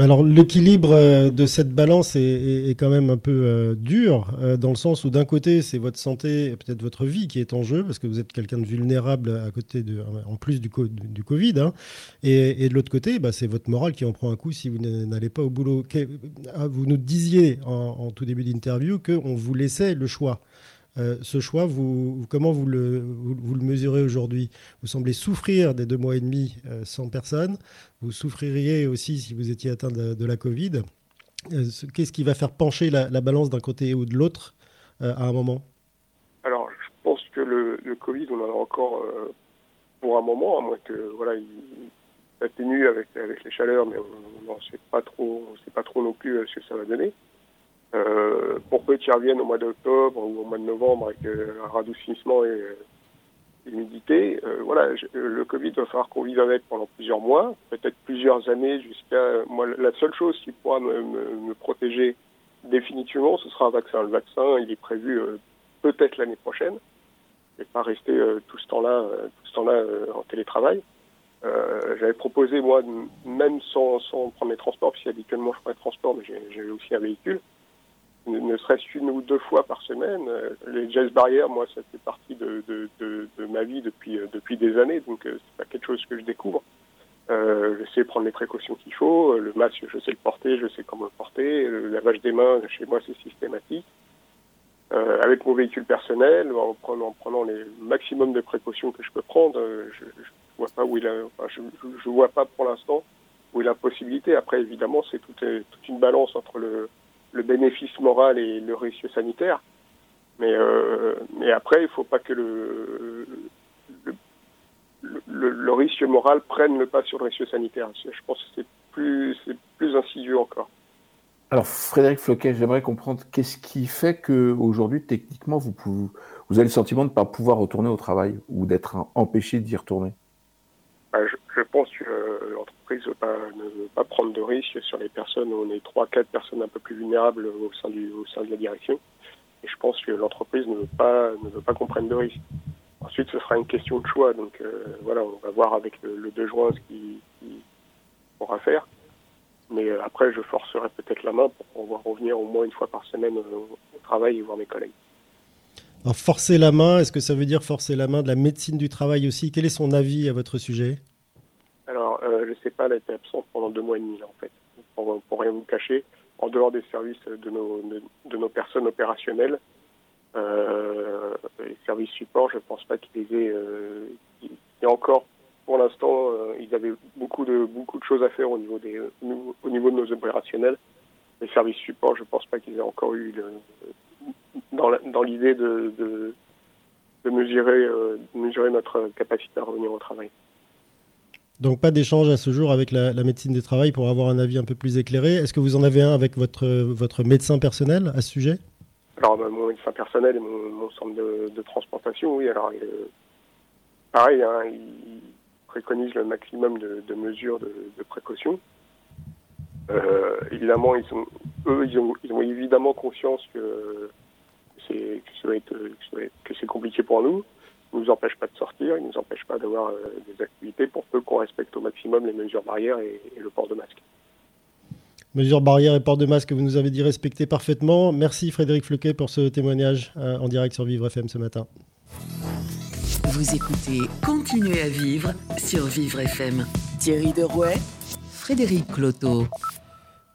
Alors l'équilibre euh, de cette balance est, quand même un peu euh, dur, euh, dans le sens où d'un côté c'est votre santé, peut-être votre vie qui est en jeu, parce que vous êtes quelqu'un de vulnérable à côté de, en plus du, du Covid, hein, et, et, de l'autre côté, bah, c'est votre morale qui en prend un coup si vous n'allez pas au boulot. Ah, vous nous disiez en, en tout début d'interview qu'on vous laissait le choix. Euh, ce choix, comment vous le, mesurez aujourd'hui? Vous semblez souffrir des deux mois et demi euh, sans personne. Vous souffririez aussi si vous étiez atteint de, la Covid. Euh, Qu'est-ce qui va faire pencher la, la balance d'un côté ou de l'autre à un moment? Alors, je pense que le, Covid, on en a encore pour un moment, à moins que voilà, il atténue avec, les chaleurs, mais on ne pas trop, sait pas trop non plus ce que ça va donner. Euh, pour peu qu'ils reviennent au mois d'octobre ou au mois de novembre avec euh, un radoucissement et euh, l'humidité, euh, voilà, le Covid va falloir qu'on vive avec pendant plusieurs mois, peut-être plusieurs années jusqu'à. Moi, la seule chose qui pourra me, protéger définitivement, ce sera un vaccin. Le vaccin, il est prévu peut-être l'année prochaine, et pas rester tout ce temps-là, tout ce temps-là en télétravail. J'avais proposé moi, même sans, sans prendre mes transports, puisque habituellement je prends les transports, mais j'ai aussi un véhicule ne serait-ce qu'une ou deux fois par semaine. Les jazz barrières, moi, ça fait partie de, ma vie depuis, depuis des années, donc c'est pas quelque chose que je découvre. Euh, je sais prendre les précautions qu'il faut. Le masque, je sais le porter, je sais comment le porter. Le lavage des mains, chez moi, c'est systématique. Euh, avec mon véhicule personnel, en prenant, en prenant les maximum de précautions que je peux prendre, je, je vois pas où il a, je, vois pas pour l'instant où il a possibilité. Après, évidemment, c'est toute une balance entre le, le bénéfice moral et le risque sanitaire. Mais, euh, mais après, il ne faut pas que le, le, risque moral prenne le pas sur le risque sanitaire. Je pense que c'est plus, plus insidieux encore. Alors, Frédéric Floquet, j'aimerais comprendre qu'est-ce qui fait qu'aujourd'hui, techniquement, vous, vous avez le sentiment de ne pas pouvoir retourner au travail ou d'être empêché d'y retourner? Bah, je, je, pense que euh, l'entreprise ne veut, pas, ne veut pas prendre de risques sur les personnes. On est trois, quatre personnes un peu plus vulnérables au sein, du, au sein de la direction. Et je pense que l'entreprise ne veut pas pas qu'on prenne de risques. Ensuite, ce sera une question de choix. Donc euh, voilà, on va voir avec le, le 2 juin ce qu'il qui pourra faire. Mais euh, après, je forcerai peut-être la main pour pouvoir revenir au moins une fois par semaine au travail et voir mes collègues. Alors, forcer la main, est-ce que ça veut dire forcer la main de la médecine du travail aussi? Quel est son avis à votre sujet? Alors, euh, je ne sais pas, elle a été absente pendant deux mois et demi, en fait. Pour, rien vous cacher, en dehors des services de nos, de, nos personnes opérationnelles, euh, les services support, je ne pense pas qu'ils aient, euh, et encore, pour l'instant, euh, ils avaient beaucoup de, beaucoup de choses à faire au niveau, des, au niveau de nos opérationnels. Les services support, je ne pense pas qu'ils aient encore eu le, dans l'idée de, de, de, mesurer, euh, mesurer notre capacité à revenir au travail. Donc pas d'échange à ce jour avec la, la, médecine du travail pour avoir un avis un peu plus éclairé. Est-ce que vous en avez un avec votre, votre médecin personnel à ce sujet? Alors bah, mon médecin personnel et mon, mon centre de, transplantation, oui. Alors euh, pareil, hein, il préconise le maximum de, mesures de, de précaution. Euh, évidemment, ils sont, eux, ils ont, ils ont évidemment conscience que c'est que c'est compliqué pour nous. Ils ne nous empêche pas de sortir, ils ne nous empêche pas d'avoir euh, des activités pour peu qu'on respecte au maximum les mesures barrières et, et, le port de masque. Mesures barrières et port de masque, vous nous avez dit respecter parfaitement. Merci Frédéric Floquet pour ce témoignage euh, en direct sur Vivre FM ce matin. Vous écoutez Continuez à vivre sur Vivre FM. Thierry Derouet, Frédéric Cloteau.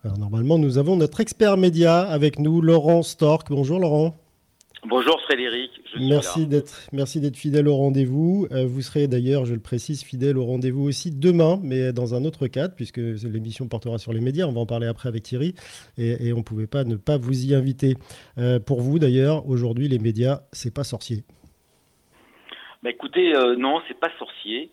Alors, normalement, nous avons notre expert média avec nous, Laurent Stork. Bonjour Laurent. Bonjour Frédéric. merci d'être merci d'être fidèle au rendez-vous. Euh, vous serez d'ailleurs, je le précise, fidèle au rendez-vous aussi demain, mais dans un autre cadre, puisque l'émission portera sur les médias. On va en parler après avec Thierry, et, et on ne pouvait pas ne pas vous y inviter. Euh, pour vous d'ailleurs, aujourd'hui, les médias, c'est pas sorcier. Bah écoutez, euh, non, c'est pas sorcier.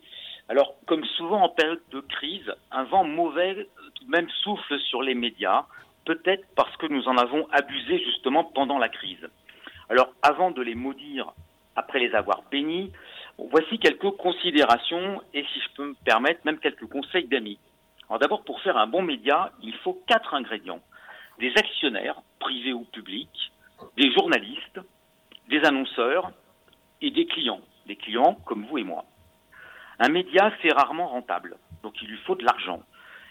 Alors, comme souvent en période de crise, un vent mauvais tout de même souffle sur les médias, peut-être parce que nous en avons abusé justement pendant la crise. Alors, avant de les maudire, après les avoir bénis, voici quelques considérations et, si je peux me permettre, même quelques conseils d'amis. Alors d'abord, pour faire un bon média, il faut quatre ingrédients. Des actionnaires, privés ou publics, des journalistes, des annonceurs et des clients. Des clients comme vous et moi. Un média, c'est rarement rentable, donc il lui faut de l'argent.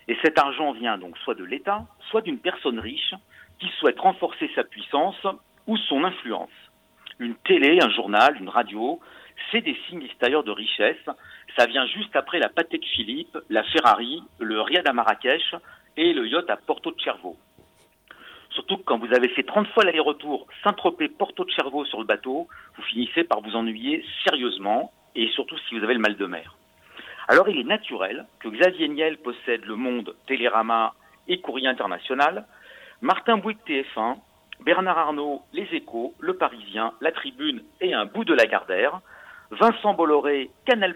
Et cet argent vient donc soit de l'État, soit d'une personne riche qui souhaite renforcer sa puissance ou son influence. Une télé, un journal, une radio, c'est des signes extérieurs de richesse. Ça vient juste après la Patek Philippe, la Ferrari, le Riad à Marrakech et le yacht à Porto de Cervo. Surtout que quand vous avez fait 30 fois l'aller-retour Saint-Tropez-Porto de Cerveau sur le bateau, vous finissez par vous ennuyer sérieusement et surtout si vous avez le mal de mer. Alors il est naturel que Xavier Niel possède Le Monde, Télérama et Courrier International, Martin Bouygues TF1, Bernard Arnault, Les Échos, Le Parisien, La Tribune et un bout de Lagardère, Vincent Bolloré, Canal+,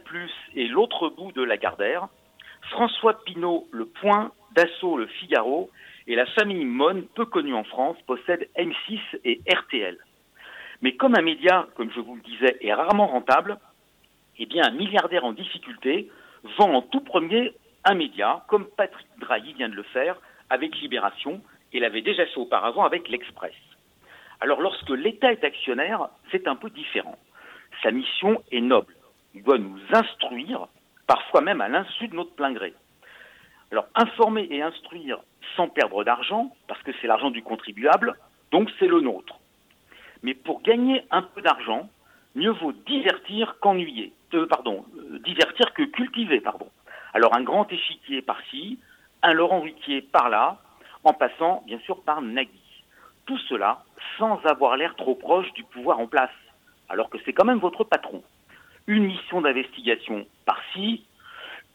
et l'autre bout de Lagardère, François Pinault, Le Point, Dassault, Le Figaro, et la famille Mon, peu connue en France, possède M6 et RTL. Mais comme un média, comme je vous le disais, est rarement rentable, eh bien un milliardaire en difficulté vend en tout premier un média, comme Patrick Drahi vient de le faire avec Libération, et l'avait déjà fait auparavant avec l'Express. Alors lorsque l'État est actionnaire, c'est un peu différent. Sa mission est noble. Il doit nous instruire, parfois même à l'insu de notre plein gré. Alors informer et instruire sans perdre d'argent, parce que c'est l'argent du contribuable, donc c'est le nôtre. Mais pour gagner un peu d'argent, mieux vaut divertir qu'ennuyer. Euh, pardon, euh, divertir que cultiver, pardon. Alors un grand échiquier par-ci, un Laurent Ruquier par-là, en passant bien sûr par Nagui. Tout cela sans avoir l'air trop proche du pouvoir en place, alors que c'est quand même votre patron. Une mission d'investigation par-ci,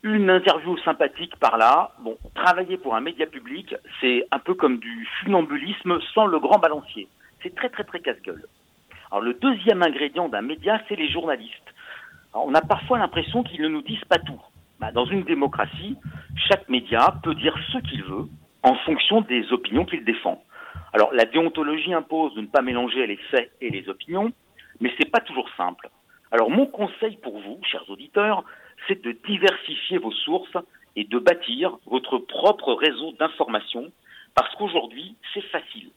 une interview sympathique par là. Bon, travailler pour un média public, c'est un peu comme du funambulisme sans le grand balancier. C'est très très très casse-gueule. Alors le deuxième ingrédient d'un média, c'est les journalistes. on a parfois l'impression qu'ils ne nous disent pas tout. Bah, dans une démocratie, chaque média peut dire ce qu'il veut en fonction des opinions qu'il défend. Alors la déontologie impose de ne pas mélanger les faits et les opinions, mais c'est pas toujours simple. Alors mon conseil pour vous, chers auditeurs, c'est de diversifier vos sources et de bâtir votre propre réseau d'information, parce qu'aujourd'hui, c'est facile.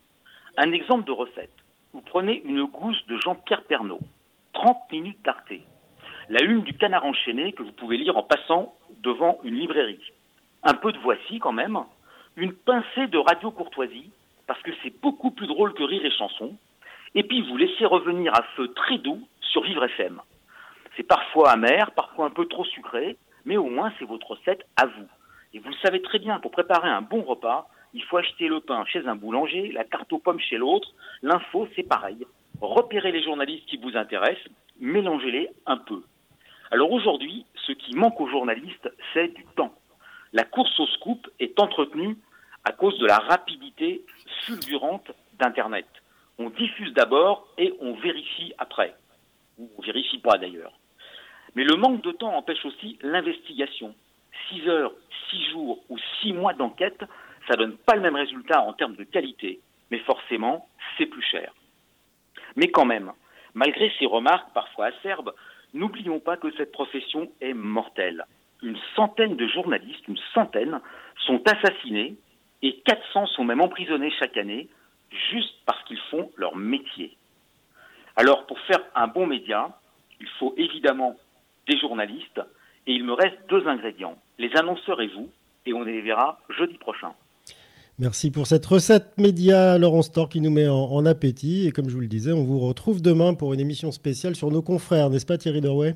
Un exemple de recette. Vous prenez une gousse de Jean-Pierre Pernaud, 30 minutes d'Arte, la une du canard enchaîné que vous pouvez lire en passant devant une librairie. Un peu de voici quand même, une pincée de radio courtoisie, parce que c'est beaucoup plus drôle que rire et chanson, et puis vous laissez revenir à feu très doux sur Vivre FM. C'est parfois amer, parfois un peu trop sucré, mais au moins c'est votre recette à vous. Et vous le savez très bien, pour préparer un bon repas, il faut acheter le pain chez un boulanger, la carte aux pommes chez l'autre, l'info c'est pareil. Repérez les journalistes qui vous intéressent, mélangez-les un peu. Alors aujourd'hui, ce qui manque aux journalistes, c'est du temps. La course au scoop est entretenue à cause de la rapidité fulgurante d'Internet. On diffuse d'abord et on vérifie après. Ou on vérifie pas d'ailleurs. Mais le manque de temps empêche aussi l'investigation. 6 heures, 6 jours ou 6 mois d'enquête, ça donne pas le même résultat en termes de qualité, mais forcément, c'est plus cher. Mais quand même, malgré ces remarques parfois acerbes, n'oublions pas que cette profession est mortelle. Une centaine de journalistes, une centaine, sont assassinés et 400 sont même emprisonnés chaque année juste parce qu'ils font leur métier. Alors pour faire un bon média, il faut évidemment des journalistes, et il me reste deux ingrédients, les annonceurs et vous, et on les verra jeudi prochain. Merci pour cette recette média, Laurent Store, qui nous met en, appétit. Et comme je vous le disais, on vous retrouve demain pour une émission spéciale sur nos confrères, n'est-ce pas Thierry Derouet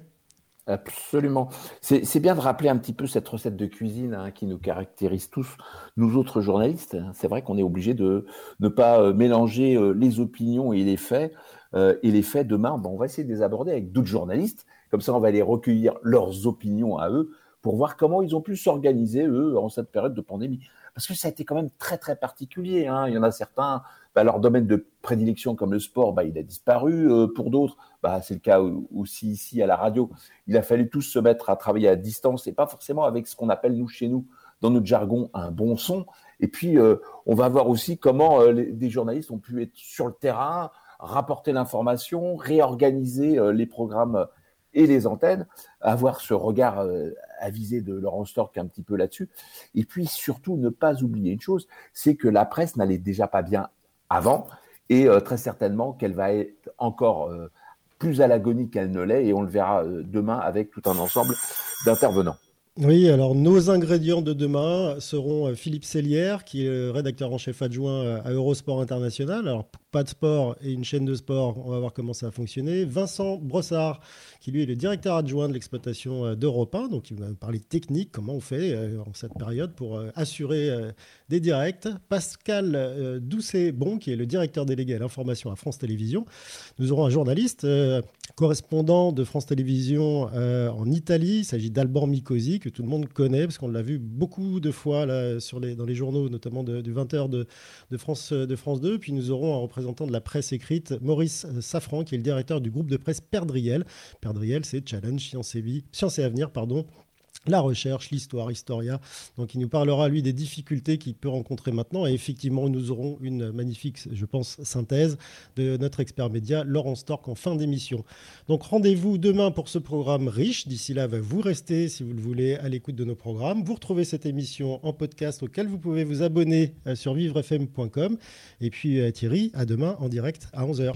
Absolument. C'est bien de rappeler un petit peu cette recette de cuisine hein, qui nous caractérise tous, nous autres journalistes. C'est vrai qu'on est obligé de ne pas euh, mélanger euh, les opinions et les faits. Euh, et les faits, demain, on va essayer de les aborder avec d'autres journalistes comme ça, on va aller recueillir leurs opinions à eux pour voir comment ils ont pu s'organiser, eux, en cette période de pandémie. Parce que ça a été quand même très, très particulier. Hein. Il y en a certains, bah, leur domaine de prédilection comme le sport, bah, il a disparu. Euh, pour d'autres, bah, c'est le cas aussi ici à la radio. Il a fallu tous se mettre à travailler à distance et pas forcément avec ce qu'on appelle, nous, chez nous, dans notre jargon, un bon son. Et puis, euh, on va voir aussi comment euh, des journalistes ont pu être sur le terrain, rapporter l'information, réorganiser les programmes et les antennes, avoir ce regard euh, avisé de Laurent Stork un petit peu là-dessus. Et puis surtout, ne pas oublier une chose, c'est que la presse n'allait déjà pas bien avant, et euh, très certainement qu'elle va être encore euh, plus à l'agonie qu'elle ne l'est, et on le verra demain avec tout un ensemble d'intervenants. Oui, alors nos ingrédients de demain seront Philippe Sellière, qui est rédacteur en chef adjoint à Eurosport International. Alors, pas de sport et une chaîne de sport, on va voir comment ça va fonctionner. Vincent Brossard, qui lui est le directeur adjoint de l'exploitation euh, d'Europe 1, donc il va nous parler technique, comment on fait euh, en cette période pour euh, assurer des directs. Pascal Doucet-Bon, qui est le directeur délégué à l'information à France Télévisions. Nous aurons un journaliste, correspondant de France Télévisions en Italie. Il s'agit d'Alban Micosi, que tout le monde connaît, parce qu'on l'a vu beaucoup de fois dans les journaux, notamment du 20h de, France, de France 2. Puis nous aurons un représentant de la presse écrite, Maurice Safran, qui est le directeur du groupe de presse Perdriel. Perdriel, c'est Challenge Science et, Science et Avenir, pardon, la recherche, l'histoire, Historia. Donc il nous parlera, lui, des difficultés qu'il peut rencontrer maintenant. Et effectivement, nous aurons une magnifique, je pense, synthèse de notre expert média, Laurent Stork, en fin d'émission. Donc rendez-vous demain pour ce programme riche. D'ici là, vous restez, si vous le voulez, à l'écoute de nos programmes. Vous retrouvez cette émission en podcast auquel vous pouvez vous abonner euh, sur vivrefm.com. Et puis euh, Thierry, à demain en direct à 11h.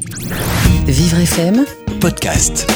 Vivre FM, podcast.